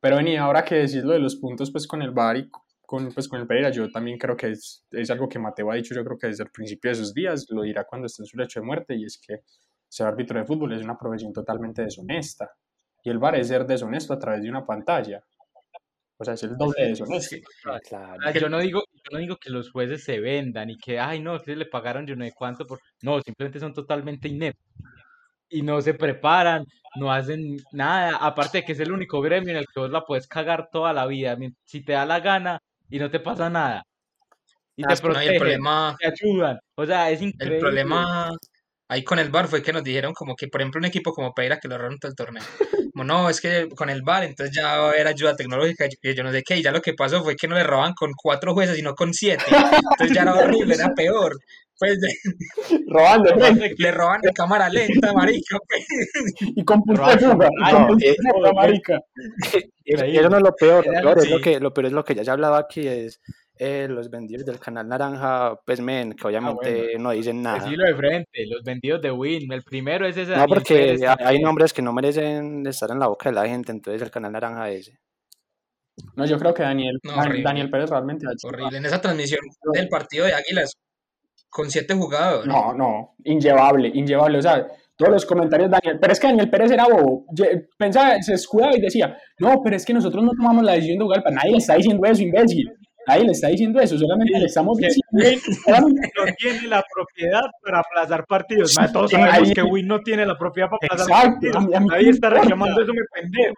S1: Pero vení, ahora que decís lo de los puntos pues con el VAR y con, pues, con el Pereira, yo también creo que es, es algo que Mateo ha dicho, yo creo que desde el principio de sus días, lo dirá cuando esté en su lecho de muerte, y es que ser árbitro de fútbol es una profesión totalmente deshonesta. Y el VAR es ser deshonesto a través de una pantalla. O sea, es el doble de deshonesto.
S4: Claro.
S2: Ah, Yo no digo, yo no digo que los jueces se vendan y que, ay, no, que le pagaron yo no sé cuánto por. No, simplemente son totalmente ineptos. Y no se preparan, no hacen nada. Aparte de que es el único gremio en el que vos la puedes cagar toda la vida. Si te da la gana y no te pasa nada. y
S4: Ah,
S2: te
S4: que
S3: No, y el
S2: protegen,
S3: problema,
S2: te ayudan. O sea, es
S3: el
S2: increíble.
S3: problema ahí con el VAR fue que nos dijeron como que, por ejemplo, un equipo como Pereira que lo erraron todo el torneo. Como no, es que con el VAR entonces ya va a haber ayuda tecnológica y yo no sé qué. Y ya lo que pasó fue que no le roban con cuatro jueces, sino con siete. Entonces ya era horrible, era peor. Pues
S1: Robando,
S2: de que-
S3: le roban en cámara lenta, marica. pues.
S1: y con punta de
S2: Robando,
S1: fuga, de marica.
S4: Eso no es lo peor, lo peor, es lo que, lo peor es lo que ya se ha hablado aquí, es eh, los vendidos del canal Naranja, pues men, que obviamente no dicen nada.
S2: Decirlo de frente, los vendidos de Win. El primero es ese
S4: No, porque
S2: Pérez
S4: hay-
S2: también.
S4: nombres que no merecen estar en la boca de la gente, entonces el canal Naranja ese.
S1: No, yo creo que Daniel,
S3: No.
S1: Daniel Pérez realmente ha hecho-
S3: Horrible. En esa transmisión del partido de Águilas, con siete jugadores.
S1: No, no, inllevable, inllevable. O sea, todos los comentarios de Daniel, pero es que Daniel Pérez era bobo. Pensaba, se escudaba y decía, no, pero es que nosotros no tomamos la decisión de jugar. Para nadie le está diciendo eso, imbécil. Nadie le está diciendo eso, solamente
S2: Sí,
S1: le estamos
S2: que
S1: diciendo. solamente-
S2: no tiene la propiedad para aplazar partidos.
S1: Sí,
S2: todos sabemos
S1: ahí-
S2: que Win no tiene la propiedad para aplazar
S1: Exacto,
S2: partidos.
S1: a mí- a mí
S2: Nadie está reclamando eso, me pendejo.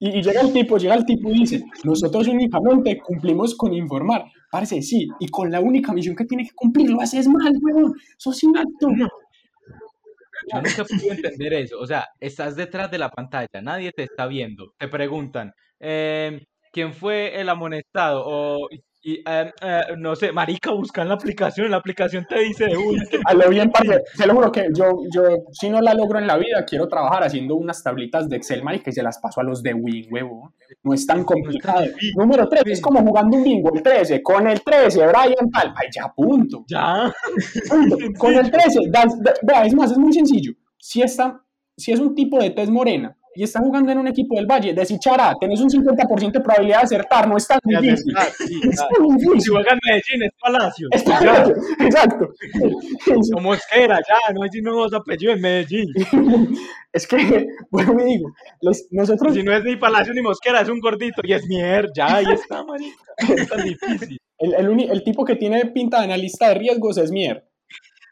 S1: Y, y llega el tipo, llega el tipo y dice, nosotros únicamente cumplimos con informar. Parece, sí, y con la única misión que tiene que cumplir lo haces mal, weón. Sos inepto.
S2: Yo nunca pude entender eso. O sea, estás detrás de la pantalla, nadie te está viendo. Te preguntan, em, ¿quién fue el amonestado? O, y, em, eh, no sé, marica, busca en la aplicación, la aplicación te dice de una.
S1: A lo bien, parce, te lo juro que yo, yo, si no la logro en la vida, quiero trabajar haciendo unas tablitas de Excel, marica, y se las paso a los de Win, huevo. No es tan complicado. Número 3, es como jugando un bingo, el 13. Con el 13, Brian tal. Ay, ya, punto.
S2: Ya.
S1: punto. Con el 13, das- es más, es muy sencillo. Si, está, si es un tipo de tez morena y está jugando en un equipo del Valle, desichará, tenés un 50% de probabilidad de acertar, no es tan difícil.
S2: está, sí,
S1: Es tan
S2: Si
S1: difícil.
S2: juega en Medellín, es Palacio.
S1: Exacto, exacto.
S2: Como Mosquera, ya, no hay dos apellidos en Medellín.
S1: Es que, bueno, me digo, les- nosotros
S2: Si no es ni Palacio ni Mosquera, es un gordito y es Mier, ya, ahí está, marica. Es tan difícil.
S1: El, el, uni- el tipo que tiene pinta de analista de riesgos es Mier.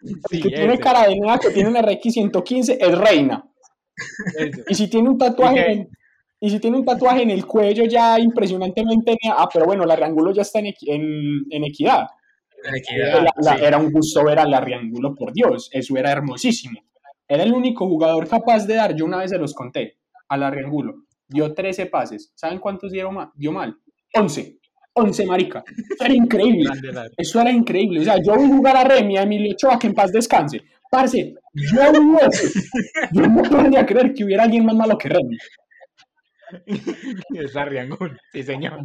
S1: El
S2: Sí,
S1: que tiene
S2: ese,
S1: cara de nada, que tiene un RX115 es Reina. Y si tiene un tatuaje en, y si tiene un tatuaje en el cuello ya impresionantemente ah, pero bueno, la Riangulo ya está en, en, en equidad. La-
S3: equidad,
S1: la-
S3: sí.
S1: Era un gusto ver a la Riangulo, por Dios, eso era hermosísimo. Era el único jugador capaz de dar, yo una vez se los conté, a la Riangulo. Dio 13 pases. ¿Saben cuántos dieron ma- dio mal? 11. 11, marica. Eso era increíble.
S2: La-
S1: Eso era increíble. O sea, yo vi jugar a Remy, a Emilio Ochoa, que en paz descanse. Parce, yo eso. Yo no podía creer que hubiera alguien más malo que Remy.
S2: Es Arriangún, sí, señor.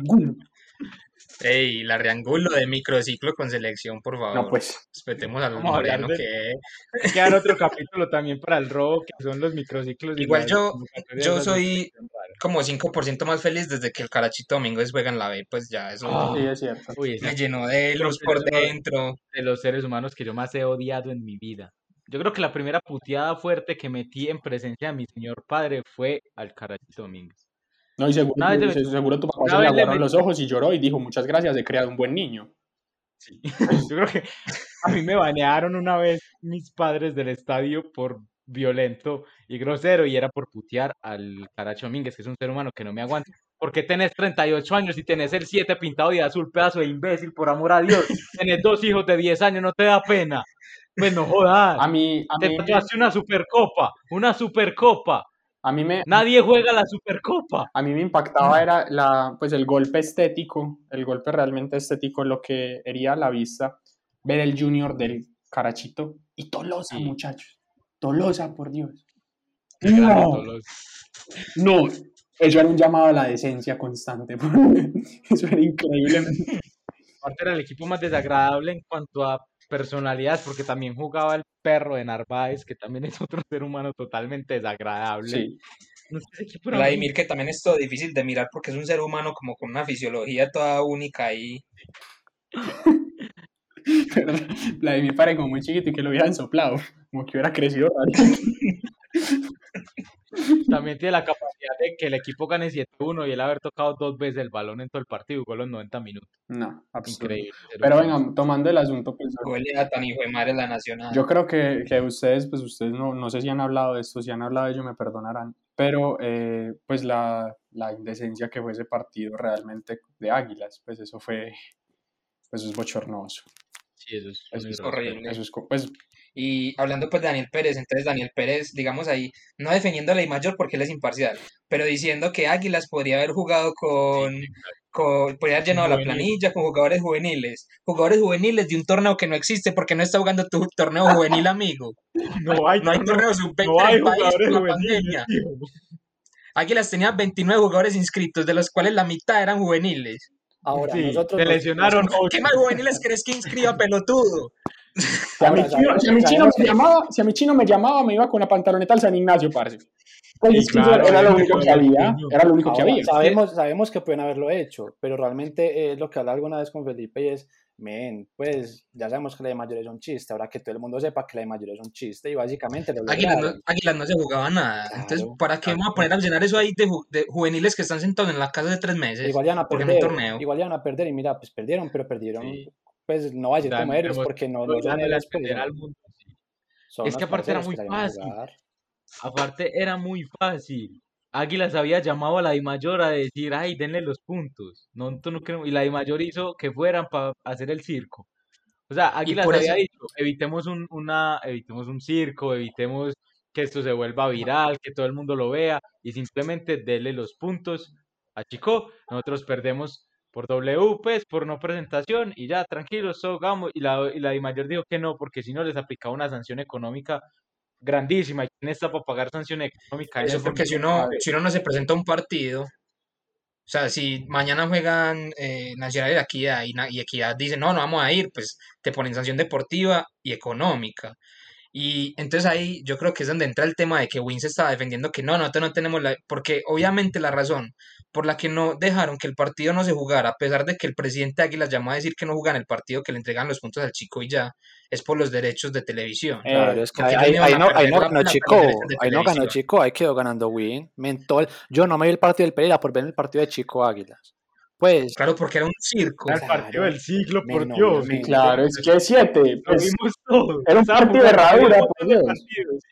S3: Ey, la Riangulo de microciclo con selección, por favor.
S1: No, pues.
S3: Respetemos a los
S2: de-
S3: que
S2: Hay que dar otro capítulo también para el robo, que son los microciclos.
S3: Igual yo- yo soy- como 5% más feliz desde que el Carachito Domínguez juega en la B, pues ya eso
S2: Ah.
S1: Sí, es cierto.
S2: Uy,
S3: me llenó de luz por
S2: no-
S3: dentro.
S2: de los seres humanos que yo más he odiado en mi vida. Yo creo que la primera puteada fuerte que metí en presencia de mi señor padre fue al Carachito Domínguez.
S1: No, y seguro,
S2: Una vez le-
S1: se- seguro tu papá se le aguaron los ojos y lloró y dijo, muchas gracias, he creado un buen niño.
S2: Sí. Yo creo que a mí me banearon una vez mis padres del estadio por violento y grosero y era por putear al Caracho Domínguez, que es un ser humano que no me aguanta. ¿Por qué tenés 38 años y tenés el 7 pintado de azul, pedazo de imbécil, por amor a Dios? Tenés dos hijos de 10 años, no te da pena. Pues no jodas.
S1: A mí, a
S2: Te
S1: mí,
S2: tatuaste una supercopa, una supercopa.
S1: a mí me,
S2: Nadie juega la supercopa.
S1: a mí me impactaba era la, pues el golpe estético, el golpe realmente estético, lo que hería a la vista, ver el junior del Carachito y Tolosa,
S2: Sí.
S1: muchachos. Tolosa, por Dios. No,
S2: Tolosa.
S1: no, eso era un llamado a la decencia constante. Eso era increíble.
S2: Aparte era el equipo más desagradable en cuanto a personalidad, porque también jugaba el perro de Narváez, que también es otro ser humano totalmente desagradable.
S1: Sí.
S2: No sé, muy-
S3: Vladimir, que también es todo difícil de mirar porque es un ser humano como con una fisiología toda única y
S1: Vladimir parece como muy chiquito y que lo hubieran soplado, como que hubiera crecido.
S2: también tiene la capacidad de que el equipo gane 7-1 y él haber tocado dos veces el balón en todo el partido, jugó los 90 minutos.
S1: No,
S2: ser
S1: Pero venga, tomando el asunto, pues,
S3: tan hijo de madre la nacional.
S1: yo creo que, que ustedes, pues ustedes no, no sé si han hablado de esto, si han hablado de ello me perdonarán, pero eh, pues la, la indecencia que fue ese partido realmente de Águilas, pues eso fue, Pues eso es bochornoso.
S2: Sí, eso es,
S1: Eso
S2: muy
S1: es
S2: irrespeto.
S3: horrible.
S1: Eso es, co- pues,
S3: Y hablando pues de Daniel Pérez, entonces Daniel Pérez, digamos ahí, no defendiendo a la mayor porque él es imparcial, pero diciendo que Águilas podría haber jugado con, con podría haber llenado la planilla con jugadores juveniles, jugadores juveniles de un torneo que no existe porque no está jugando tu torneo juvenil, amigo.
S2: No hay,
S3: No hay torneo sub-20
S2: no
S3: en
S2: hay
S3: el país
S2: jugadores
S3: por la
S2: juveniles,
S3: pandemia.
S2: tío.
S3: Águilas tenía 29 jugadores inscritos, de los cuales la mitad eran juveniles.
S4: Ahora,
S2: Sí,
S4: nosotros nos-
S2: lesionaron
S4: nos-.
S3: ¿Qué más juveniles crees que inscriba pelotudo?
S1: si a mi chino,
S4: sabemos-
S1: si a mi chino
S4: sabemos
S1: me llamaba, si a mi chino me llamaba, me iba con la pantaloneta al San Ignacio, parce. Pues
S2: Sí, claro,
S1: era lo único que había, era lo único que había.
S4: sabemos, sabemos que pueden haberlo hecho, pero realmente es lo que hablaba alguna vez con Felipe y es, men, pues ya sabemos que la de mayor es un chiste, ahora que todo el mundo sepa que la de mayor es un chiste y básicamente lo
S3: Águilas no, no se jugaba nada. Entonces. ¿para qué vamos a poner a llenar eso ahí de, ju- de juveniles que están sentados en la casa de tres meses?
S4: Igual ya van a perder,
S3: torneo.
S4: igual ya van a perder y mira, pues perdieron, pero perdieron,
S2: Sí.
S4: pues no va a decir como héroes porque no, pues,
S2: mundo, sí.
S4: son
S2: Es que aparte era muy fácil. Aparte era muy fácil. Águilas había llamado a la Dimayor a decir, ay, denle los puntos. No, no queremos-". Y la Dimayor hizo que fueran para hacer el circo. O sea, Águilas había
S3: eso-
S2: dicho, evitemos un, una, evitemos un circo, evitemos que esto se vuelva viral, que todo el mundo lo vea, y simplemente denle los puntos a Chico. Nosotros perdemos por W, pues, por no presentación, y ya, tranquilos, todo vamos. Y la, y la Dimayor dijo que no, porque si no les aplicaba una sanción económica grandísima. ¿Y quién está para pagar sanción económica?
S3: Eso porque si uno, si uno no se presenta a un partido, o sea, si mañana juegan eh, Nacional y la Equidad y Equidad dice, no, no vamos a ir, pues te ponen sanción deportiva y económica. Y entonces ahí yo creo que es donde entra el tema de que Win se estaba defendiendo que no, nosotros no tenemos la... Porque obviamente la razón por la que no dejaron que el partido no se jugara, a pesar de que el presidente Águilas llamó a decir que no jugan el partido, que le entregan los puntos al chico y ya, es por los derechos de televisión.
S1: Eh,
S4: Claro, es que ahí, no, ahí ganó Chico, ahí no ganó. Chico, ahí quedó ganando Win. Mentol, yo no me vi el partido del Pereira por ver el partido de Chico Águilas. Pues,
S3: Claro, porque era un circo.
S2: Era el partido del siglo, por Dios.
S1: Claro, es que siete.
S2: Lo
S1: Pues,
S2: vimos todos.
S1: era un partido de herradura, por Dios.
S2: partidos.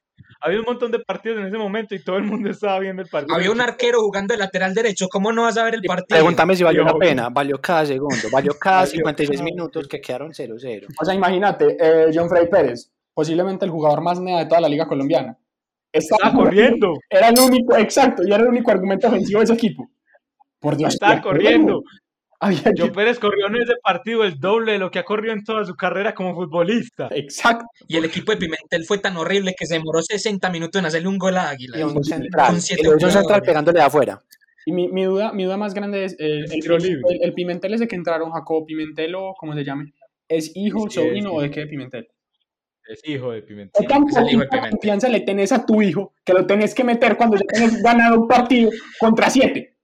S2: Había un montón de partidos en ese momento y todo el mundo estaba viendo el partido.
S3: Había un arquero jugando de lateral derecho. ¿Cómo no vas a ver el partido?
S4: pregúntame si valió la pena. Valió cada segundo, valió cada
S2: Valió
S4: 56
S2: cada
S4: minutos que quedaron 0-0.
S1: o sea, imagínate, eh, John Freddy Pérez, posiblemente el jugador más nea de toda la liga colombiana. Estaba
S2: Estaba corriendo.
S1: Era el único, exacto, y era el único argumento ofensivo de ese equipo. Por Dios.
S2: Estaba corriendo.
S1: Había que-
S2: Joe Pérez corrió en ese partido el doble de lo que ha corrido en toda su carrera como futbolista.
S1: Exacto.
S3: Y el equipo de Pimentel fue tan horrible que se demoró 60 minutos en hacerle un gol a Águila.
S4: Y un central,
S3: Con siete
S4: un central pegándole de afuera.
S1: Y mi, mi duda, mi duda más grande es, eh, el,
S2: Tiro libre.
S1: el, el Pimentel ese que entraron, Jacobo Pimentel o como se llame, ¿es hijo,
S2: Sí,
S1: sobrino o de qué de Pimentel?
S2: Es hijo de Pimentel.
S1: ¿Qué tan
S3: es el hijo de
S1: poquita
S3: Pimentel.
S1: confianza le tenés a tu hijo que lo tenés que meter cuando ya tenés ganado un partido contra siete?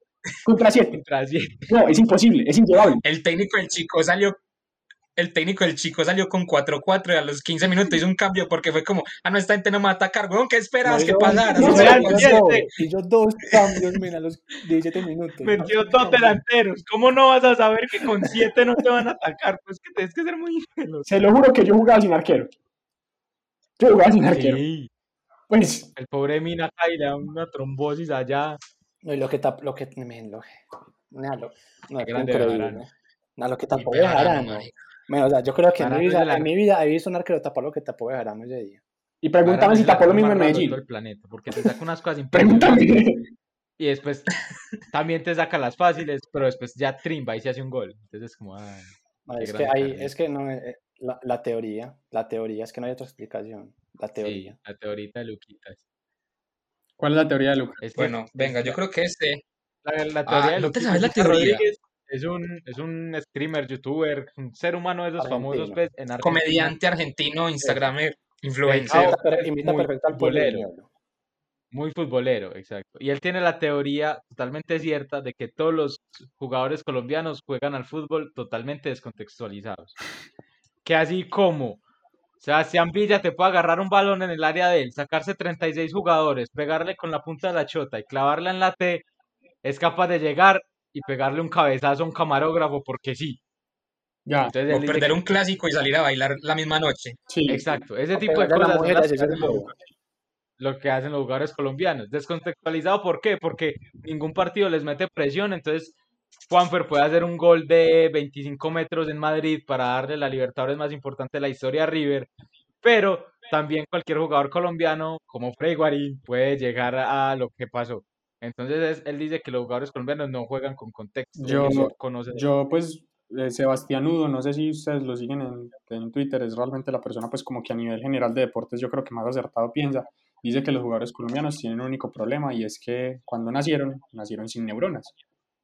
S1: Contra siete.
S2: Contra siete.
S1: No, es imposible, es inllevable.
S3: El técnico del chico salió. El técnico del chico salió con 4-4 y a los 15 minutos hizo un cambio porque fue como, ah, no, esta gente no me va a atacar, weón, ¿qué esperabas que pasara?
S1: no,
S3: No,
S4: dos cambios, mira, a los 17 minutos.
S2: Metió dos delanteros. ¿Cómo no vas a saber que con siete no te van a atacar? Pues que tienes que ser muy veloz.
S1: Se lo juro que yo jugaba sin arquero. Yo jugaba sin arquero.
S2: Sí.
S1: Pues,
S2: El pobre Mina y le da una trombosis allá.
S4: No, y lo que tap, lo que, men, lo, nada, lo, no, es increíble. Nada, lo que tapó
S3: Bejarano. marica.
S4: Men, o sea, yo creo que en mi,
S2: es
S4: vida,
S2: de la-
S4: en mi vida he visto un arquero tapar lo que tapó Bejarano ese día.
S1: y pregúntame si
S2: es
S1: tapó lo mismo en
S2: de
S1: Medellín.
S2: el planeta, porque te saca unas cosas
S1: Pregúntame.
S2: y después también te saca las fáciles, pero después ya trimba y se hace un gol. Entonces es como, ay,
S4: es que hay, es que no, eh, la, la teoría, la teoría es que no hay otra explicación. La
S2: sí,
S4: teoría.
S2: la teorita de Luquitas.
S1: ¿Cuál es la teoría de Lucas?
S2: Es que
S3: Bueno, venga, yo creo que este.
S2: la, la
S3: Ah,
S2: teoría de
S3: ¿no te
S2: Luquitas
S3: sabes la teoría?
S2: Rodríguez es un, es un streamer, youtuber, un ser humano de esos famosos pues, en Argentina.
S3: Comediante argentino, Instagramer, influencer.
S2: Ah,
S4: Imita,
S2: es
S4: imita
S2: muy
S4: perfecto al pueblo de
S2: futbolero. Muy futbolero, exacto. Y él tiene la teoría totalmente cierta de que todos los jugadores colombianos juegan al fútbol totalmente descontextualizados. Que así como Sebastián Villa te puede agarrar un balón en el área de él, sacarse 36 jugadores, pegarle con la punta de la chota y clavarla en la T, es capaz de llegar y pegarle un cabezazo a un camarógrafo porque sí.
S1: Ya,
S2: Entonces
S3: O
S2: dice
S3: perder
S2: que-
S3: un clásico y salir a bailar la misma noche.
S1: sí.
S2: Exacto, ese tipo de cosas son las que hacen los lo que hacen los jugadores colombianos. Descontextualizado, ¿por qué? Porque ningún partido les mete presión, entonces Juanfer puede hacer un gol de 25 metros en Madrid para darle la Libertadores más importante de la historia a River, pero también cualquier jugador colombiano como Frey Guarín puede llegar a lo que pasó. Entonces es- él dice que los jugadores colombianos no juegan con contexto.
S1: Yo-
S2: y eso conoce-
S1: Yo, pues, eh, Sebastián Udo, no sé si ustedes lo siguen en, en Twitter, es realmente la persona, pues, como que a nivel general de deportes, yo creo que más acertado piensa. Dice que los jugadores colombianos tienen un único problema y es que cuando nacieron, nacieron sin neuronas.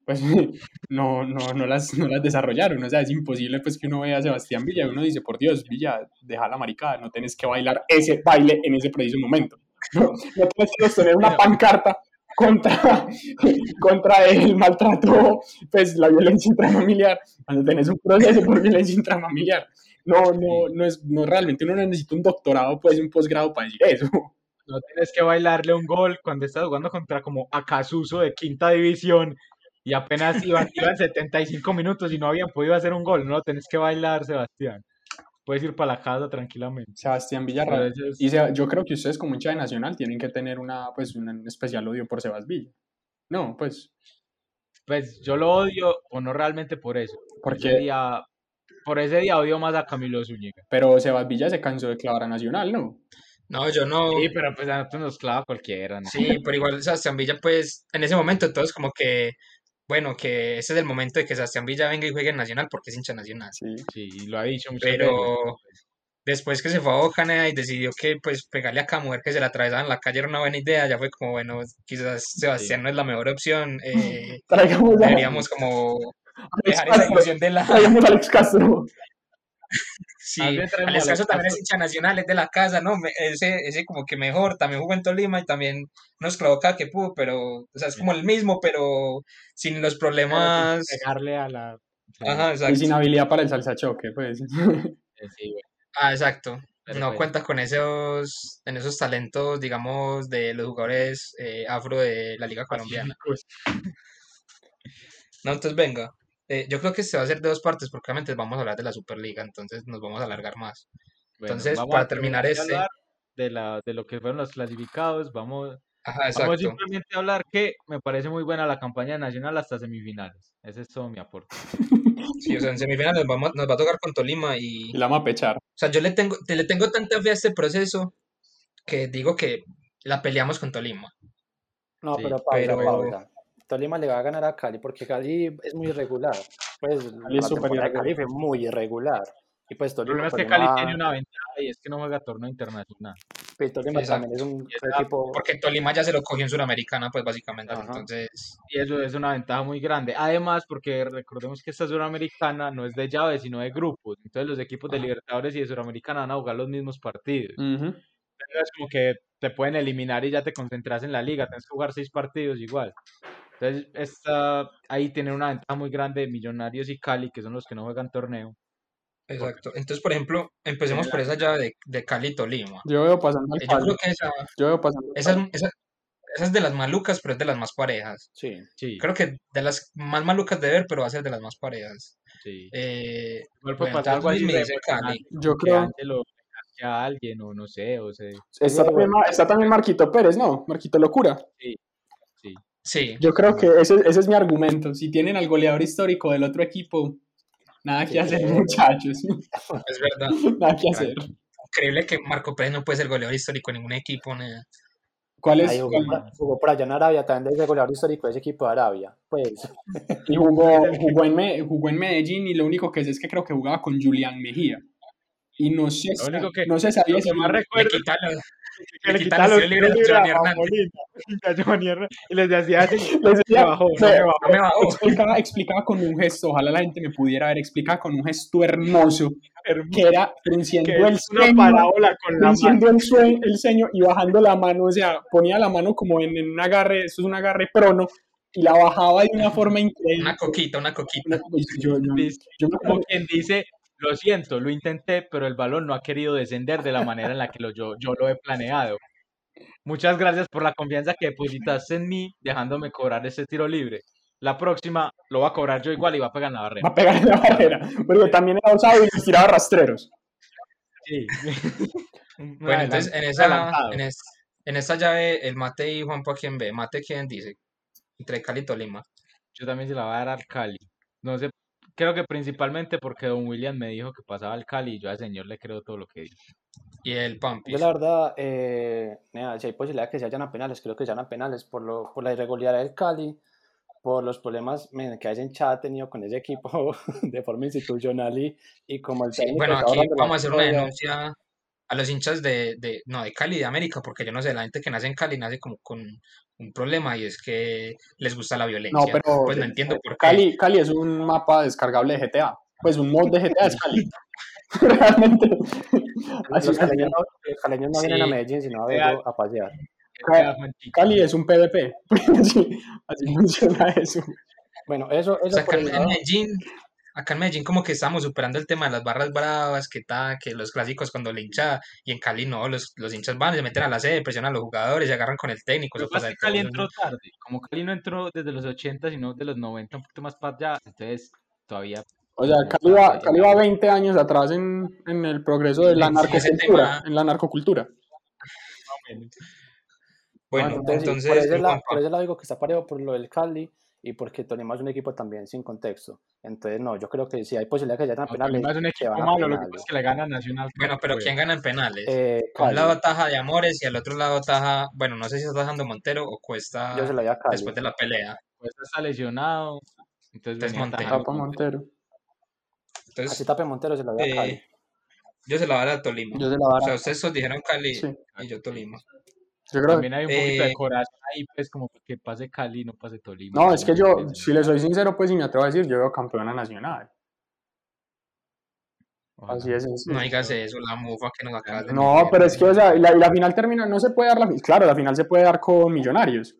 S1: Pues no, no, no, las, no las desarrollaron, o sea, es imposible pues que uno vea a Sebastián Villa y uno dice, por Dios, Villa, deja la maricada, no tenés que bailar ese baile en ese preciso momento. No, no tienes que sostener una pancarta contra, contra el maltrato, pues la violencia intrafamiliar, cuando tenés un proceso por violencia intrafamiliar. No, no, no es, no realmente uno no necesita un doctorado, pues un posgrado para decir eso.
S2: No tienes que bailarle un gol cuando estás jugando contra como Acasuso de quinta división y apenas iban, iban 75 minutos y no habían podido hacer un gol. No lo tenés que bailar, Sebastián. Puedes ir para la casa tranquilamente.
S1: Sebastián Villarreal. Y yo creo que ustedes como hincha de Nacional tienen que tener una, pues, un especial odio por Sebas Villa. No, pues,
S2: Pues yo lo odio, o no realmente por eso.
S1: porque,
S2: Ese día, por ese día odio más a Camilo Zúñiga.
S1: pero Sebas Villa se cansó de clavar a Nacional, ¿no?
S3: No, yo no.
S2: Sí, pero pues a nosotros nos clava cualquiera, ¿no?
S3: Sí, pero igual Sebastián Villa, pues, en ese momento todos como que, bueno, que ese es el momento de que Sebastián Villa venga y juegue en Nacional porque es hincha nacional.
S1: Sí.
S2: Sí, lo ha dicho muchas veces.
S3: Pero después que se fue a Bocanera y decidió que, pues, pegarle a cada mujer que se la atravesaba en la calle era una buena idea, ya fue como, bueno, quizás Sebastián no es la mejor opción, eh, deberíamos como dejar esa ilusión de lado.
S1: Traigamos a Alex Castro.
S3: Sí,
S2: Más bien traemos
S3: Alex
S2: a
S3: Castro
S2: Alex
S3: también es hincha nacional, es de la casa, ¿no? Me- Ese, ese como que mejor, también jugó en Tolima y también nos clavó cada que pudo, pero, o sea, es como el mismo, pero sin los problemas.
S2: Pegarle a la... sí,
S1: Y sin habilidad para el salsa choque, pues.
S2: sí, güey,
S3: Ah, exacto.
S2: pero
S3: No
S2: pues,
S3: cuenta con esos, en esos talentos, digamos, de los jugadores eh, afro de la Liga Colombiana.
S2: pacíficos.
S3: No, entonces venga. Eh, yo creo que se va a hacer de dos partes, porque obviamente vamos a hablar de la Superliga, entonces nos vamos a alargar más.
S2: Bueno,
S3: Entonces,
S2: vamos
S3: para terminar este-
S2: De, la, de lo que fueron los clasificados, vamos,
S3: Ajá,
S2: vamos simplemente a hablar que me parece muy buena la campaña Nacional hasta semifinales. Ese es todo mi aporte.
S3: Sí, o sea, en semifinales nos, vamos, nos va a tocar con Tolima y,
S1: Y la vamos a pechar.
S3: O sea, yo le tengo, te- le tengo tanta fe a este proceso que digo que la peleamos con Tolima.
S4: No,
S2: Sí,
S4: pero pausa,
S3: pero-
S4: pausa. Tolima le va a ganar a Cali porque Cali es muy irregular. Pues
S1: Cali es
S4: la temporada de Cali fue muy irregular. Y pues
S2: El
S4: Tolima,
S2: problema es que
S4: Tolima-
S2: Cali tiene una ventaja y es que no juega torneo internacional.
S4: pues, Tolima
S3: Exacto.
S4: también es un equipo.
S3: Porque Tolima ya se lo cogió en Suramericana, pues básicamente.
S4: Ajá.
S3: Entonces,
S2: Y eso es una ventaja muy grande. Además, porque recordemos que esta Suramericana no es de llaves, sino de grupos. Entonces los equipos de. Libertadores y de Suramericana van a jugar los mismos partidos. Entonces, es como que te pueden eliminar y ya te concentras en la liga. Tienes que jugar seis partidos igual. Entonces, esta, ahí tienen una ventaja muy grande de Millonarios y Cali, que son los que no juegan torneo.
S3: exacto. Entonces, por ejemplo, empecemos por esa llave de, de Cali y Tolima.
S1: Yo veo pasando al
S3: Yo creo que esa,
S1: Yo veo pasando
S3: esa,
S1: palo.
S3: esa, esa es de las malucas, pero es de las más parejas.
S4: Sí.
S2: Sí,
S3: Creo que de las más malucas de ver, pero va a ser de las más parejas.
S2: sí.
S3: Eh, bueno,
S2: pasar algo así
S3: me dice Cali.
S1: Yo
S2: que
S1: creo.
S2: Gane a alguien, o no sé, o se...
S1: Está también, Ma- está también Marquito Pérez, ¿no? Marquito Locura.
S2: Sí.
S3: Sí,
S1: Yo creo que ese, ese es mi argumento. Si tienen al goleador histórico del otro equipo, nada que
S4: Sí,
S1: hacer, muchachos.
S3: es verdad.
S1: Nada que hacer.
S3: Increíble que Marco Pérez no puede ser goleador histórico en ningún equipo. nada.
S1: ¿Cuál es?
S4: Ahí jugó,
S1: cuál-
S4: por- jugó por allá en Arabia, también desde goleador histórico de ese equipo de Arabia. Pues,
S1: Y jugó, jugó, en Me- jugó en Medellín y lo único que sé es que creo que jugaba con Julián Mejía. Y no sé,
S2: Lo único que-
S1: no se sabía
S2: Lo
S1: si
S2: que más recuerdo
S3: quita los-
S2: que
S3: le
S2: le
S3: quita
S2: quitaba
S3: los libres a Hernández.
S2: Hernández, y les decía así,
S1: les
S2: me
S1: decía,
S2: bajó, no
S1: no,
S2: me bajó.
S3: No me bajó.
S1: explicaba, explicaba con un gesto, ojalá la gente me pudiera ver, explicaba con un gesto hermoso, que era frunciendo
S2: que
S1: el
S2: es una
S1: ceño,
S2: parábola con la mano.
S1: frunciendo el, sue- el ceño y bajando la mano, o sea, ponía la mano como en, en un agarre, eso es un agarre prono, y la bajaba de una forma increíble.
S3: Una coquita, una coquita.
S1: Una- yo,
S2: Como quien dice, lo siento, lo intenté, pero el balón no ha querido descender de la manera en la que lo, yo, yo lo he planeado. Muchas gracias por la confianza que depositaste en mí, dejándome cobrar ese tiro libre. La próxima lo va a cobrar yo igual y va a pegar en la
S1: va
S2: barrera.
S1: a pegar en la barrera, porque también era osado y tiraba rastreros.
S2: Sí.
S3: Bueno, entonces en esa, en, es- en esta llave, el Mate y Juanpo, ¿a quién ve? Mate, ¿quién dice? Entre Cali y Tolima.
S2: Yo también se la voy a dar al Cali. No sé, creo que principalmente porque Don William me dijo que pasaba al Cali y yo al señor le creo todo lo que dice.
S3: Y el Pampis.
S4: Yo la verdad, eh, nea, si hay posibilidad de que se vayan a penales, creo que se van a penales por, lo, por la irregularidad del Cali, por los problemas men, que Chat ha tenido con ese equipo de forma institucional y, y como el
S3: Sí,
S4: técnico
S3: bueno, aquí vamos a hacer una
S4: historia,
S3: denuncia a los hinchas de, de, no, de Cali, de América, porque yo no sé, la gente que nace en Cali nace como con un problema y es que les gusta la
S1: No,
S3: violencia.
S1: pero
S3: Pues no entiendo por qué.
S1: Cali, Cali es un mapa descargable de GTA. Pues un mod de GTA es Cali. Realmente. Así
S4: los caleños no, los caleños no vienen a. Medellín sino a, a pasear.
S1: Ca- Cali es un PvP. Así, así funciona eso.
S4: Bueno, eso,
S3: O
S4: eso
S3: sea,
S4: por el
S3: en
S4: lado.
S3: Medellín, acá en Medellín como que estamos superando el tema de las barras bravas, que ta, que los clásicos cuando le hincha, y en Cali no, los, los hinchas van y se meten a la sede, presionan a los jugadores, se agarran con el técnico,
S2: Lo
S3: eso
S2: que pasa
S3: pasa
S2: es
S3: de
S2: que Cali
S3: todo.
S2: entró tarde. Como Cali no entró desde los 80, sino de los 90, un poquito más para allá, entonces todavía
S1: O sea, Cali va, Cali va 20 años atrás en, en el progreso de la narcocultura.
S3: tema-
S1: En la narcocultura.
S3: Bueno,
S4: entonces, por ese lado digo que está parejo por lo del Cali y porque Tolima es un equipo también sin contexto. Entonces, no, yo creo que si hay posibilidad de que vayan a
S2: no,
S4: penales,
S2: Tolima es un equipo
S4: a
S2: malo, lo que es que le gana a Nacional.
S3: bueno, pero. ¿quién gana en penales?
S4: Eh,
S3: Por un lado taja de Amores y al otro lado taja, bueno, no sé si está tajando Montero o Cuesta
S4: yo se la a Cali.
S3: después de la pelea.
S2: Pues está lesionado, entonces
S3: Entonces, Montero.
S1: Tapa
S2: Montero.
S1: Montero.
S4: Así
S3: Entonces,
S4: tape Montero se la doy a Cali.
S3: eh, yo se la voy a dar a Tolima.
S1: Yo se la
S3: O
S1: voy a
S3: sea,
S1: dar.
S3: ustedes dijeron Cali
S1: Sí.
S3: y yo Tolima.
S1: Yo creo
S2: También hay un poquito de
S3: Eh,
S2: corazón ahí, pues como que pase Cali, no pase Tolima.
S1: No, es que yo, si le soy sincero, pues si me atrevo a decir, yo veo campeona nacional.
S2: Ojalá.
S1: Así es sencillo.
S3: No digas eso, la mufa que nos acabas de
S1: No,
S3: meter.
S1: pero es que, o sea, la, la final termina, no se puede dar la final. Claro, la final se puede dar con Millonarios.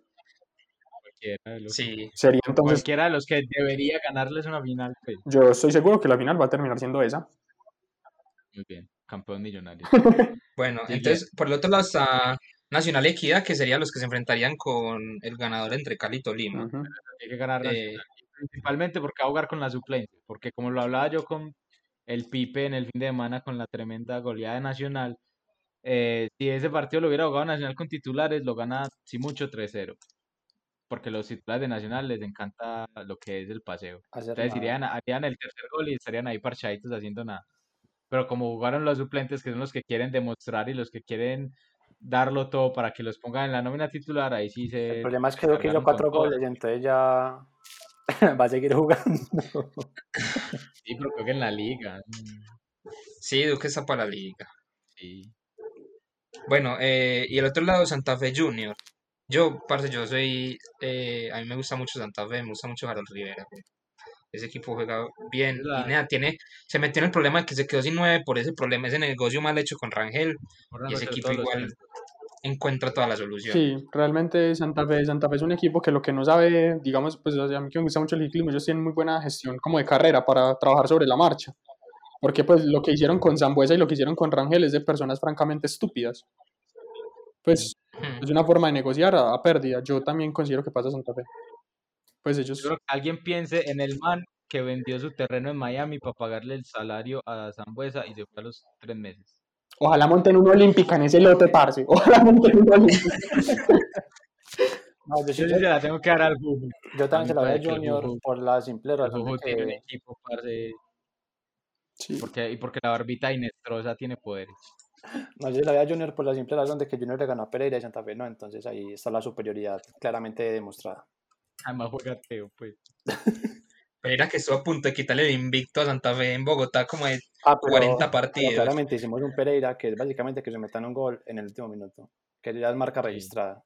S2: Cualquiera de los,
S3: Sí,
S1: Sería entonces,
S2: cualquiera de los que debería ganarles una final, pues.
S1: yo estoy seguro que la final va a terminar siendo esa.
S2: Muy bien, campeón millonario.
S3: bueno, entonces por el otro lado está Nacional y Equidad, que serían los que se enfrentarían con el ganador entre Cali y Tolima.
S1: Ujú.
S2: Hay que ganar
S3: Eh,
S2: Nacional. Principalmente porque va a jugar con la suplencia. Porque como lo hablaba yo con el Pipe en el fin de semana con la tremenda goleada de Nacional, eh, si ese partido lo hubiera jugado Nacional con titulares, lo gana, si mucho, 3-0. Porque los titulares de Nacional les encanta lo que es el paseo.
S4: Hacer
S2: Entonces
S4: nada.
S2: irían, harían el tercer gol y estarían ahí parchaditos haciendo nada. Pero como jugaron los suplentes, que son los que quieren demostrar y los que quieren darlo todo para que los pongan en la nómina titular, ahí sí se
S4: El problema es que que hizo cuatro goles y entonces ya va a seguir jugando.
S2: Sí, pero creo que en la liga.
S3: Sí, Duque está para la liga.
S2: Sí.
S3: Bueno, eh, y el otro lado, Santa Fe Junior. Yo, parce, yo soy, eh, a mí me gusta mucho Santa Fe, me gusta mucho Harold Rivera. güey. Ese equipo juega bien y nada, tiene, se metió en el problema de que se quedó sin nueve por ese problema, ese negocio mal hecho con Rangel
S2: Ahora
S3: y ese equipo igual. Encuentra toda la solución.
S1: Sí, realmente Santa Fe, Santa Fe es un equipo que lo que no sabe, digamos, pues o sea, a mí que me gusta mucho el ciclismo, ellos tienen muy buena gestión como de carrera para trabajar sobre la marcha. Porque pues lo que hicieron con Zambuesa y lo que hicieron con Rangel es de personas francamente estúpidas. Pues
S3: Hmm.
S1: es una forma de negociar a, a pérdida. Yo también considero que pasa Santa Fe. Pues ellos,
S2: Yo creo que alguien piense en el man que vendió su terreno en Miami para pagarle el salario a Zambuesa y se fue a los tres meses.
S1: Ojalá monten una olímpica en ese lote, parce. Ojalá monten una olímpica.
S4: No, yo, sí-
S2: Yo la tengo que dar al Bubu.
S4: yo también se la doy a
S2: que el
S4: Junior
S2: Bubu-
S4: por la simple
S2: El
S4: razón
S2: Bubu
S4: de
S2: tiene un
S4: que
S2: equipo, parce,
S1: Sí.
S2: porque, y porque la barbita Inestrosa tiene poderes.
S4: no, yo se la doy a Junior por la simple razón de que Junior le ganó a Pereira y Santa Fe no, entonces ahí está la superioridad claramente demostrada.
S2: Además juega Teo, pues.
S3: Pereira que estuvo a punto de quitarle el invicto a Santa Fe en Bogotá como de
S4: Ah, pero,
S3: 40
S4: pero
S3: partidos.
S4: claramente hicimos un Pereira que es básicamente que se metan un gol en el último minuto, que ya es marca registrada.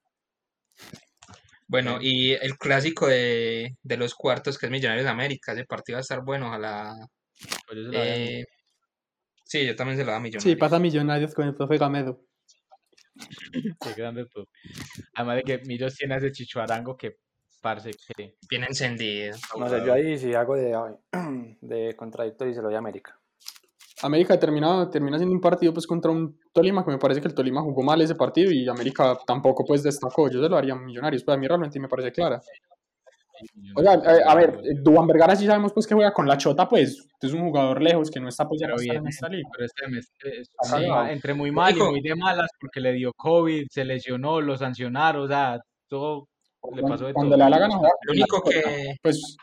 S3: Bueno, y el clásico de, de los cuartos, que es Millonarios de América, ese partido va a estar bueno, ojalá.
S2: Pues a
S3: eh, sí, yo también se lo da a Millonarios.
S1: Sí, pasa Millonarios con el profe Gamedo.
S2: Qué grande todo. Además de que Millos tiene ese chichuarango que parece que
S3: Bien encendido.
S4: No sé, yo ahí sí hago de, de contradictorio y se lo doy a América.
S1: América termina, termina siendo un partido pues contra un Tolima que me parece que el Tolima jugó mal ese partido y América tampoco pues destacó. Yo se lo haría a Millonarios, pues a mí realmente me parece clara. O sea, eh, a ver, eh, Duván Vergara sí sabemos pues que juega con la chota, pues es un jugador lejos que no está pues ya
S2: pero bien,
S1: en esta liga.
S2: pero este mes es- sí,
S1: no.
S2: entre muy mal y muy de malas porque le dio COVID, se lesionó, lo sancionaron, o sea, todo le pasó de
S1: Cuando
S2: todo.
S1: le da la gana
S3: Lo único que,
S1: Pues,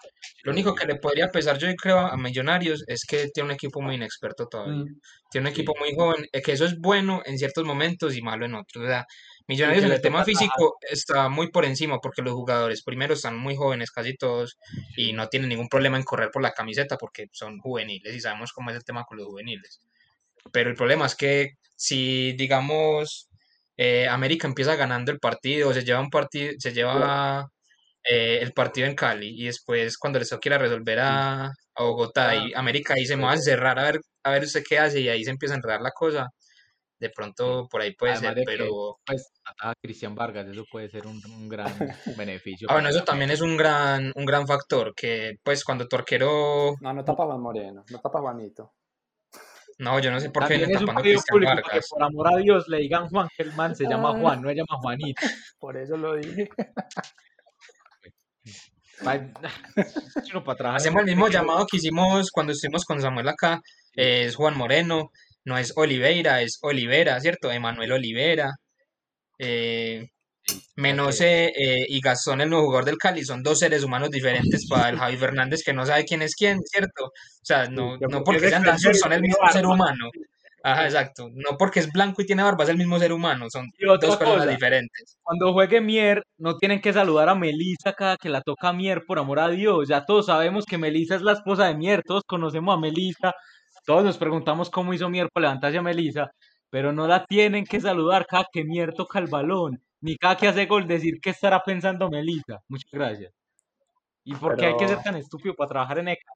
S3: lo único que le podría pesar, yo creo, a Millonarios es que tiene un equipo muy inexperto todavía.
S1: mm,
S3: Tiene un
S2: Sí.
S3: equipo muy joven, eh, que eso es bueno en ciertos momentos y malo en otros. O sea, Millonarios en el tema físico está muy por encima porque los jugadores primero están muy jóvenes, casi todos, y no tienen ningún problema en correr por la camiseta porque son juveniles y sabemos cómo es el tema con los juveniles. Pero el problema es que si, digamos, eh, América empieza ganando el partido, se lleva un partido, se lleva eh, el partido en Cali y después cuando les toque ir a resolver a, a Bogotá y América ahí se me va a encerrar a ver, a ver usted qué hace y ahí se empieza a enredar la cosa. De pronto por ahí puede
S2: Además
S3: ser,
S2: de que,
S3: pero
S2: pues, a Cristian Vargas, eso puede ser un, un gran beneficio.
S3: ah, bueno, eso también es un gran, un gran factor, que pues cuando tu arquero,
S4: No, no tapa Juan Moreno, no tapa Juanito.
S3: No, yo no sé por qué
S2: También es un público que por amor a Dios le digan Juan, que el man se llama
S4: Ah.
S2: Juan, no se llama Juanito.
S4: Por eso lo dije.
S3: Hacemos el mismo llamado que hicimos cuando estuvimos con Samuel acá, es Juan Moreno, no es Oliveira, es Olivera, ¿cierto? Emanuel Olivera. Eh, menos eh, eh, y Gastón, el nuevo jugador del Cali, son dos seres humanos diferentes para el Javi Fernández que no sabe quién es quién, ¿cierto? O sea, no, no
S2: porque
S3: sean tan son el mismo ser humano. Ajá, exacto. No porque es blanco y tiene barba, es el mismo ser humano, son dos personas
S2: cosa,
S3: diferentes.
S2: Cuando juegue Mier, no tienen que saludar a Melissa cada que la toca Mier, por amor a Dios. Ya todos sabemos que Melissa es la esposa de Mier, todos conocemos a Melissa, todos nos preguntamos cómo hizo Mier para levantarse a Melissa, pero no la tienen que saludar cada que Mier toca el balón, ni cada que hace gol decir qué estará pensando Melissa. Muchas gracias. ¿Y por qué hay que ser tan estúpido para trabajar en ECA?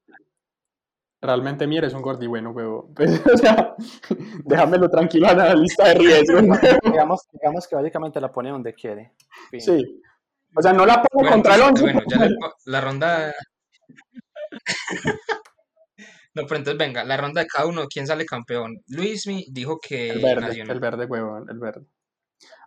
S1: realmente Mier es un gordi bueno, huevo. Pues, o sea, déjamelo tranquilo en la lista de riesgos.
S4: digamos, digamos que básicamente la pone donde quiere. Fin.
S1: Sí. O sea, no la pongo
S3: Bueno,
S1: contra el
S3: entonces,
S1: 11.
S3: bueno, ya le po- la ronda. No, pero entonces venga, la ronda de cada uno, ¿quién sale campeón? Luismi dijo que
S1: El verde,
S3: Nacional.
S1: el verde, huevón, el verde.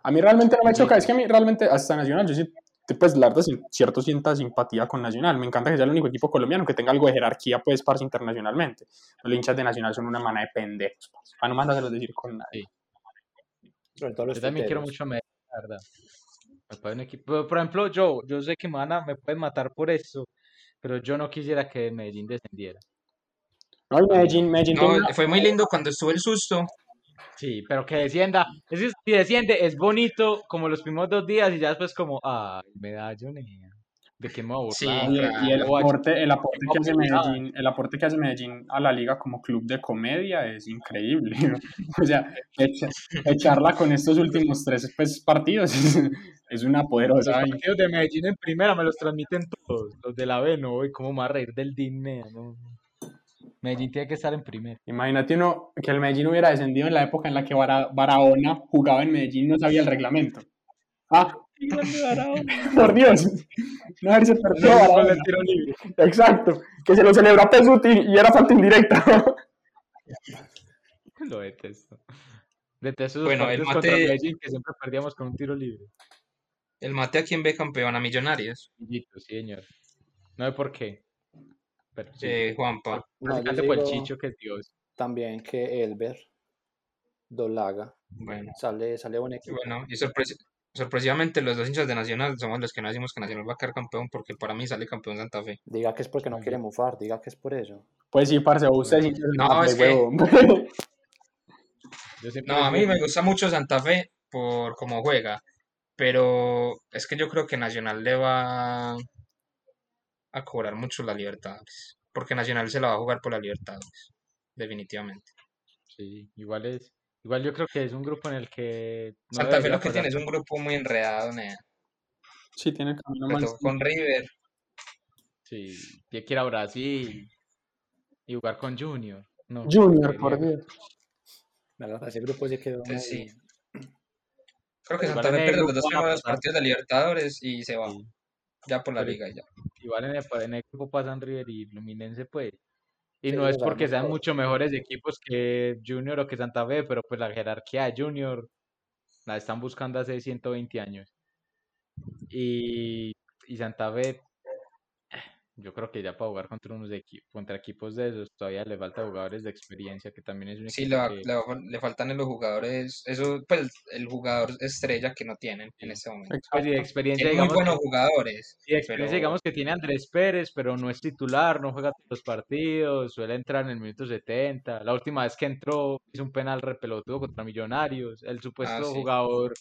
S1: A mí realmente no me choca, es que a mí realmente hasta Nacional, yo sí, pues la verdad, sí, cierto sienta simpatía con Nacional. Me encanta que sea el único equipo colombiano que tenga algo de jerarquía, pues, parce, internacionalmente. Los hinchas de Nacional son una mana de pendejos, parce, para no mandárselos decir con nadie.
S4: Los
S2: Yo también quiero mucho a Medellín, la verdad. Me un equipo- Por ejemplo, yo, yo sé que me, van a- me pueden matar por eso, pero yo no quisiera que Medellín descendiera.
S1: No, Medellín, Medellín
S3: No, fue muy lindo cuando estuvo el susto.
S2: Sí, pero que descienda. Es que si desciende es bonito como los primeros dos días y ya después como, ah, medallo, nea. ¿De qué a
S3: Sí?
S1: Y, el- y aporte, el aporte que hace. Medellín, el aporte que hace Medellín a la liga como club de comedia es increíble. O sea, echa- echarla con estos últimos tres pues, partidos es, una
S2: Los
S1: poderosa.
S2: partidos de Medellín en primera me los transmiten todos. Los de la B, no, y cómo me va a reír del DIN, no. Medellín tiene que estar en primera.
S1: Imagínate uno que el Medellín hubiera descendido en la época en la que Bara- Barahona jugaba en Medellín y no sabía el reglamento. Ah, por Dios. No haberse perdido
S2: No,
S1: Barahona.
S2: de tiro libre.
S1: Exacto. Que se lo celebró a Pesuti y era falta indirecta.
S2: Lo detesto. Detesto esos
S3: Bueno, el
S2: partidos contra
S3: mate-
S2: Medellín que siempre perdíamos con un tiro libre.
S3: El mate a quien ve campeón a Millonarios.
S2: Sí, señor. No sé por qué. Pero sí.
S3: Eh, Juanpa.
S4: No, yo
S2: Básicamente por el chicho que es Dios.
S4: También que Elber, Dolaga,
S3: Bueno,
S4: sale, sale buen equipo.
S3: bueno, y sorpres- sorpresivamente los dos hinchas de Nacional somos los que no decimos que Nacional va a quedar campeón porque para mí sale campeón Santa Fe.
S4: Diga que es porque no quiere mufar, diga que es por eso.
S1: Pues sí, parce, usted sí.
S3: No, es que- No, a mí me gusta mucho Santa Fe por cómo juega, pero es que yo creo que Nacional le va a cobrar mucho la Libertadores, porque Nacional se la va a jugar por la Libertadores, definitivamente.
S2: Sí, igual es. Igual yo creo que es un grupo en el que. no
S3: Santa Fe lo que tiene es un grupo muy enredado, nea.
S1: Sí, tiene camino más.
S3: con River,
S2: Sí, tiene que ir a Brasil y jugar con Junior. No,
S1: Junior, por. Dios.
S4: La verdad, ese grupo sí quedó
S3: Entonces,
S4: muy...
S3: sí. creo que Santa Fe pierde los dos primeros partidos de Libertadores y se va,
S2: Sí.
S3: Ya por la
S2: Pero-
S3: liga ya.
S2: Igual en el, en el grupo pasan River y Fluminense, pues. Y no es porque sean mucho mejores equipos que Junior o que Santa Fe, pero pues la jerarquía de Junior la están buscando hace 120 años. Y, y Santa Fe, yo creo que ya para jugar contra unos equi- contra equipos de esos todavía le falta jugadores de experiencia, que también es un
S3: Sí, va-
S2: que
S3: le, va- le faltan a los jugadores, eso, pues el jugador estrella que no tienen en este momento.
S2: pues, y de experiencia
S3: Tienen muy
S2: digamos
S3: buenos
S2: que
S3: jugadores,
S2: y de experiencia
S3: pero
S2: digamos que tiene Andrés Pérez, pero no es titular, no juega todos los partidos, suele entrar en el minuto 70. La última vez que entró hizo un penal repelotudo contra Millonarios, el
S3: ah,
S2: supuesto
S3: sí,
S2: jugador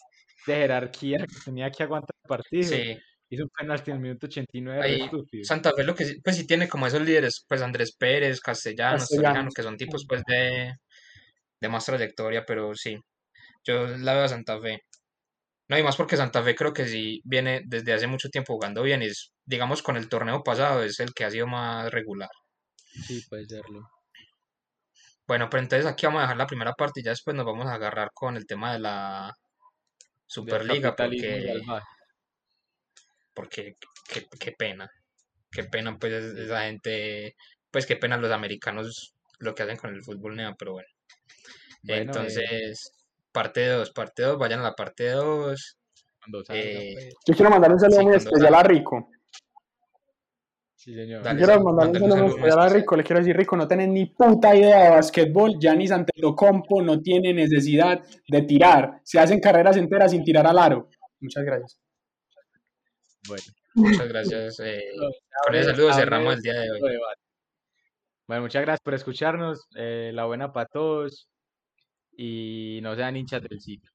S2: de jerarquía que tenía que aguantar el partido,
S3: sí.
S2: Hizo un penalti en el minuto 89 re
S3: Ahí
S2: estúpido.
S3: Santa Fe lo que sí- pues sí tiene como esos líderes, pues Andrés Pérez, Castellanos, que son tipos pues de, de más trayectoria, pero sí, yo la veo a Santa Fe. No, y más porque Santa Fe creo que sí viene desde hace mucho tiempo jugando bien, y es, digamos con el torneo pasado es el que ha sido más regular.
S2: Sí, puede serlo.
S3: Bueno, pero entonces aquí vamos a dejar la primera parte y ya después nos vamos a agarrar con el tema de la Superliga, porque. Porque qué, qué pena, qué pena pues esa gente, pues qué pena los americanos lo que hacen con el fútbol nea, pero bueno.
S2: Bueno, eh,
S3: Entonces, parte 2, parte 2, vayan a la parte 2.
S2: cuando salga,
S3: Eh,
S2: pues.
S1: Yo quiero mandar un saludo
S3: Sí,
S1: muy especial a Rico.
S2: Sí, señor.
S1: Yo
S3: Dale,
S1: quiero mandar un saludo muy especial a. Rico. Le quiero decir, Rico, no tenés ni puta idea de básquetbol. Giannis Antetokounmpo no tiene necesidad de tirar. Se hacen carreras enteras sin tirar al aro. Muchas gracias.
S2: Bueno,
S3: Muchas gracias. eh, ese
S2: abre-
S3: saludo
S2: abre
S3: cerramos el día de hoy.
S2: Bueno, muchas gracias por escucharnos. eh, la buena para todos. Y no sean hinchas del sitio.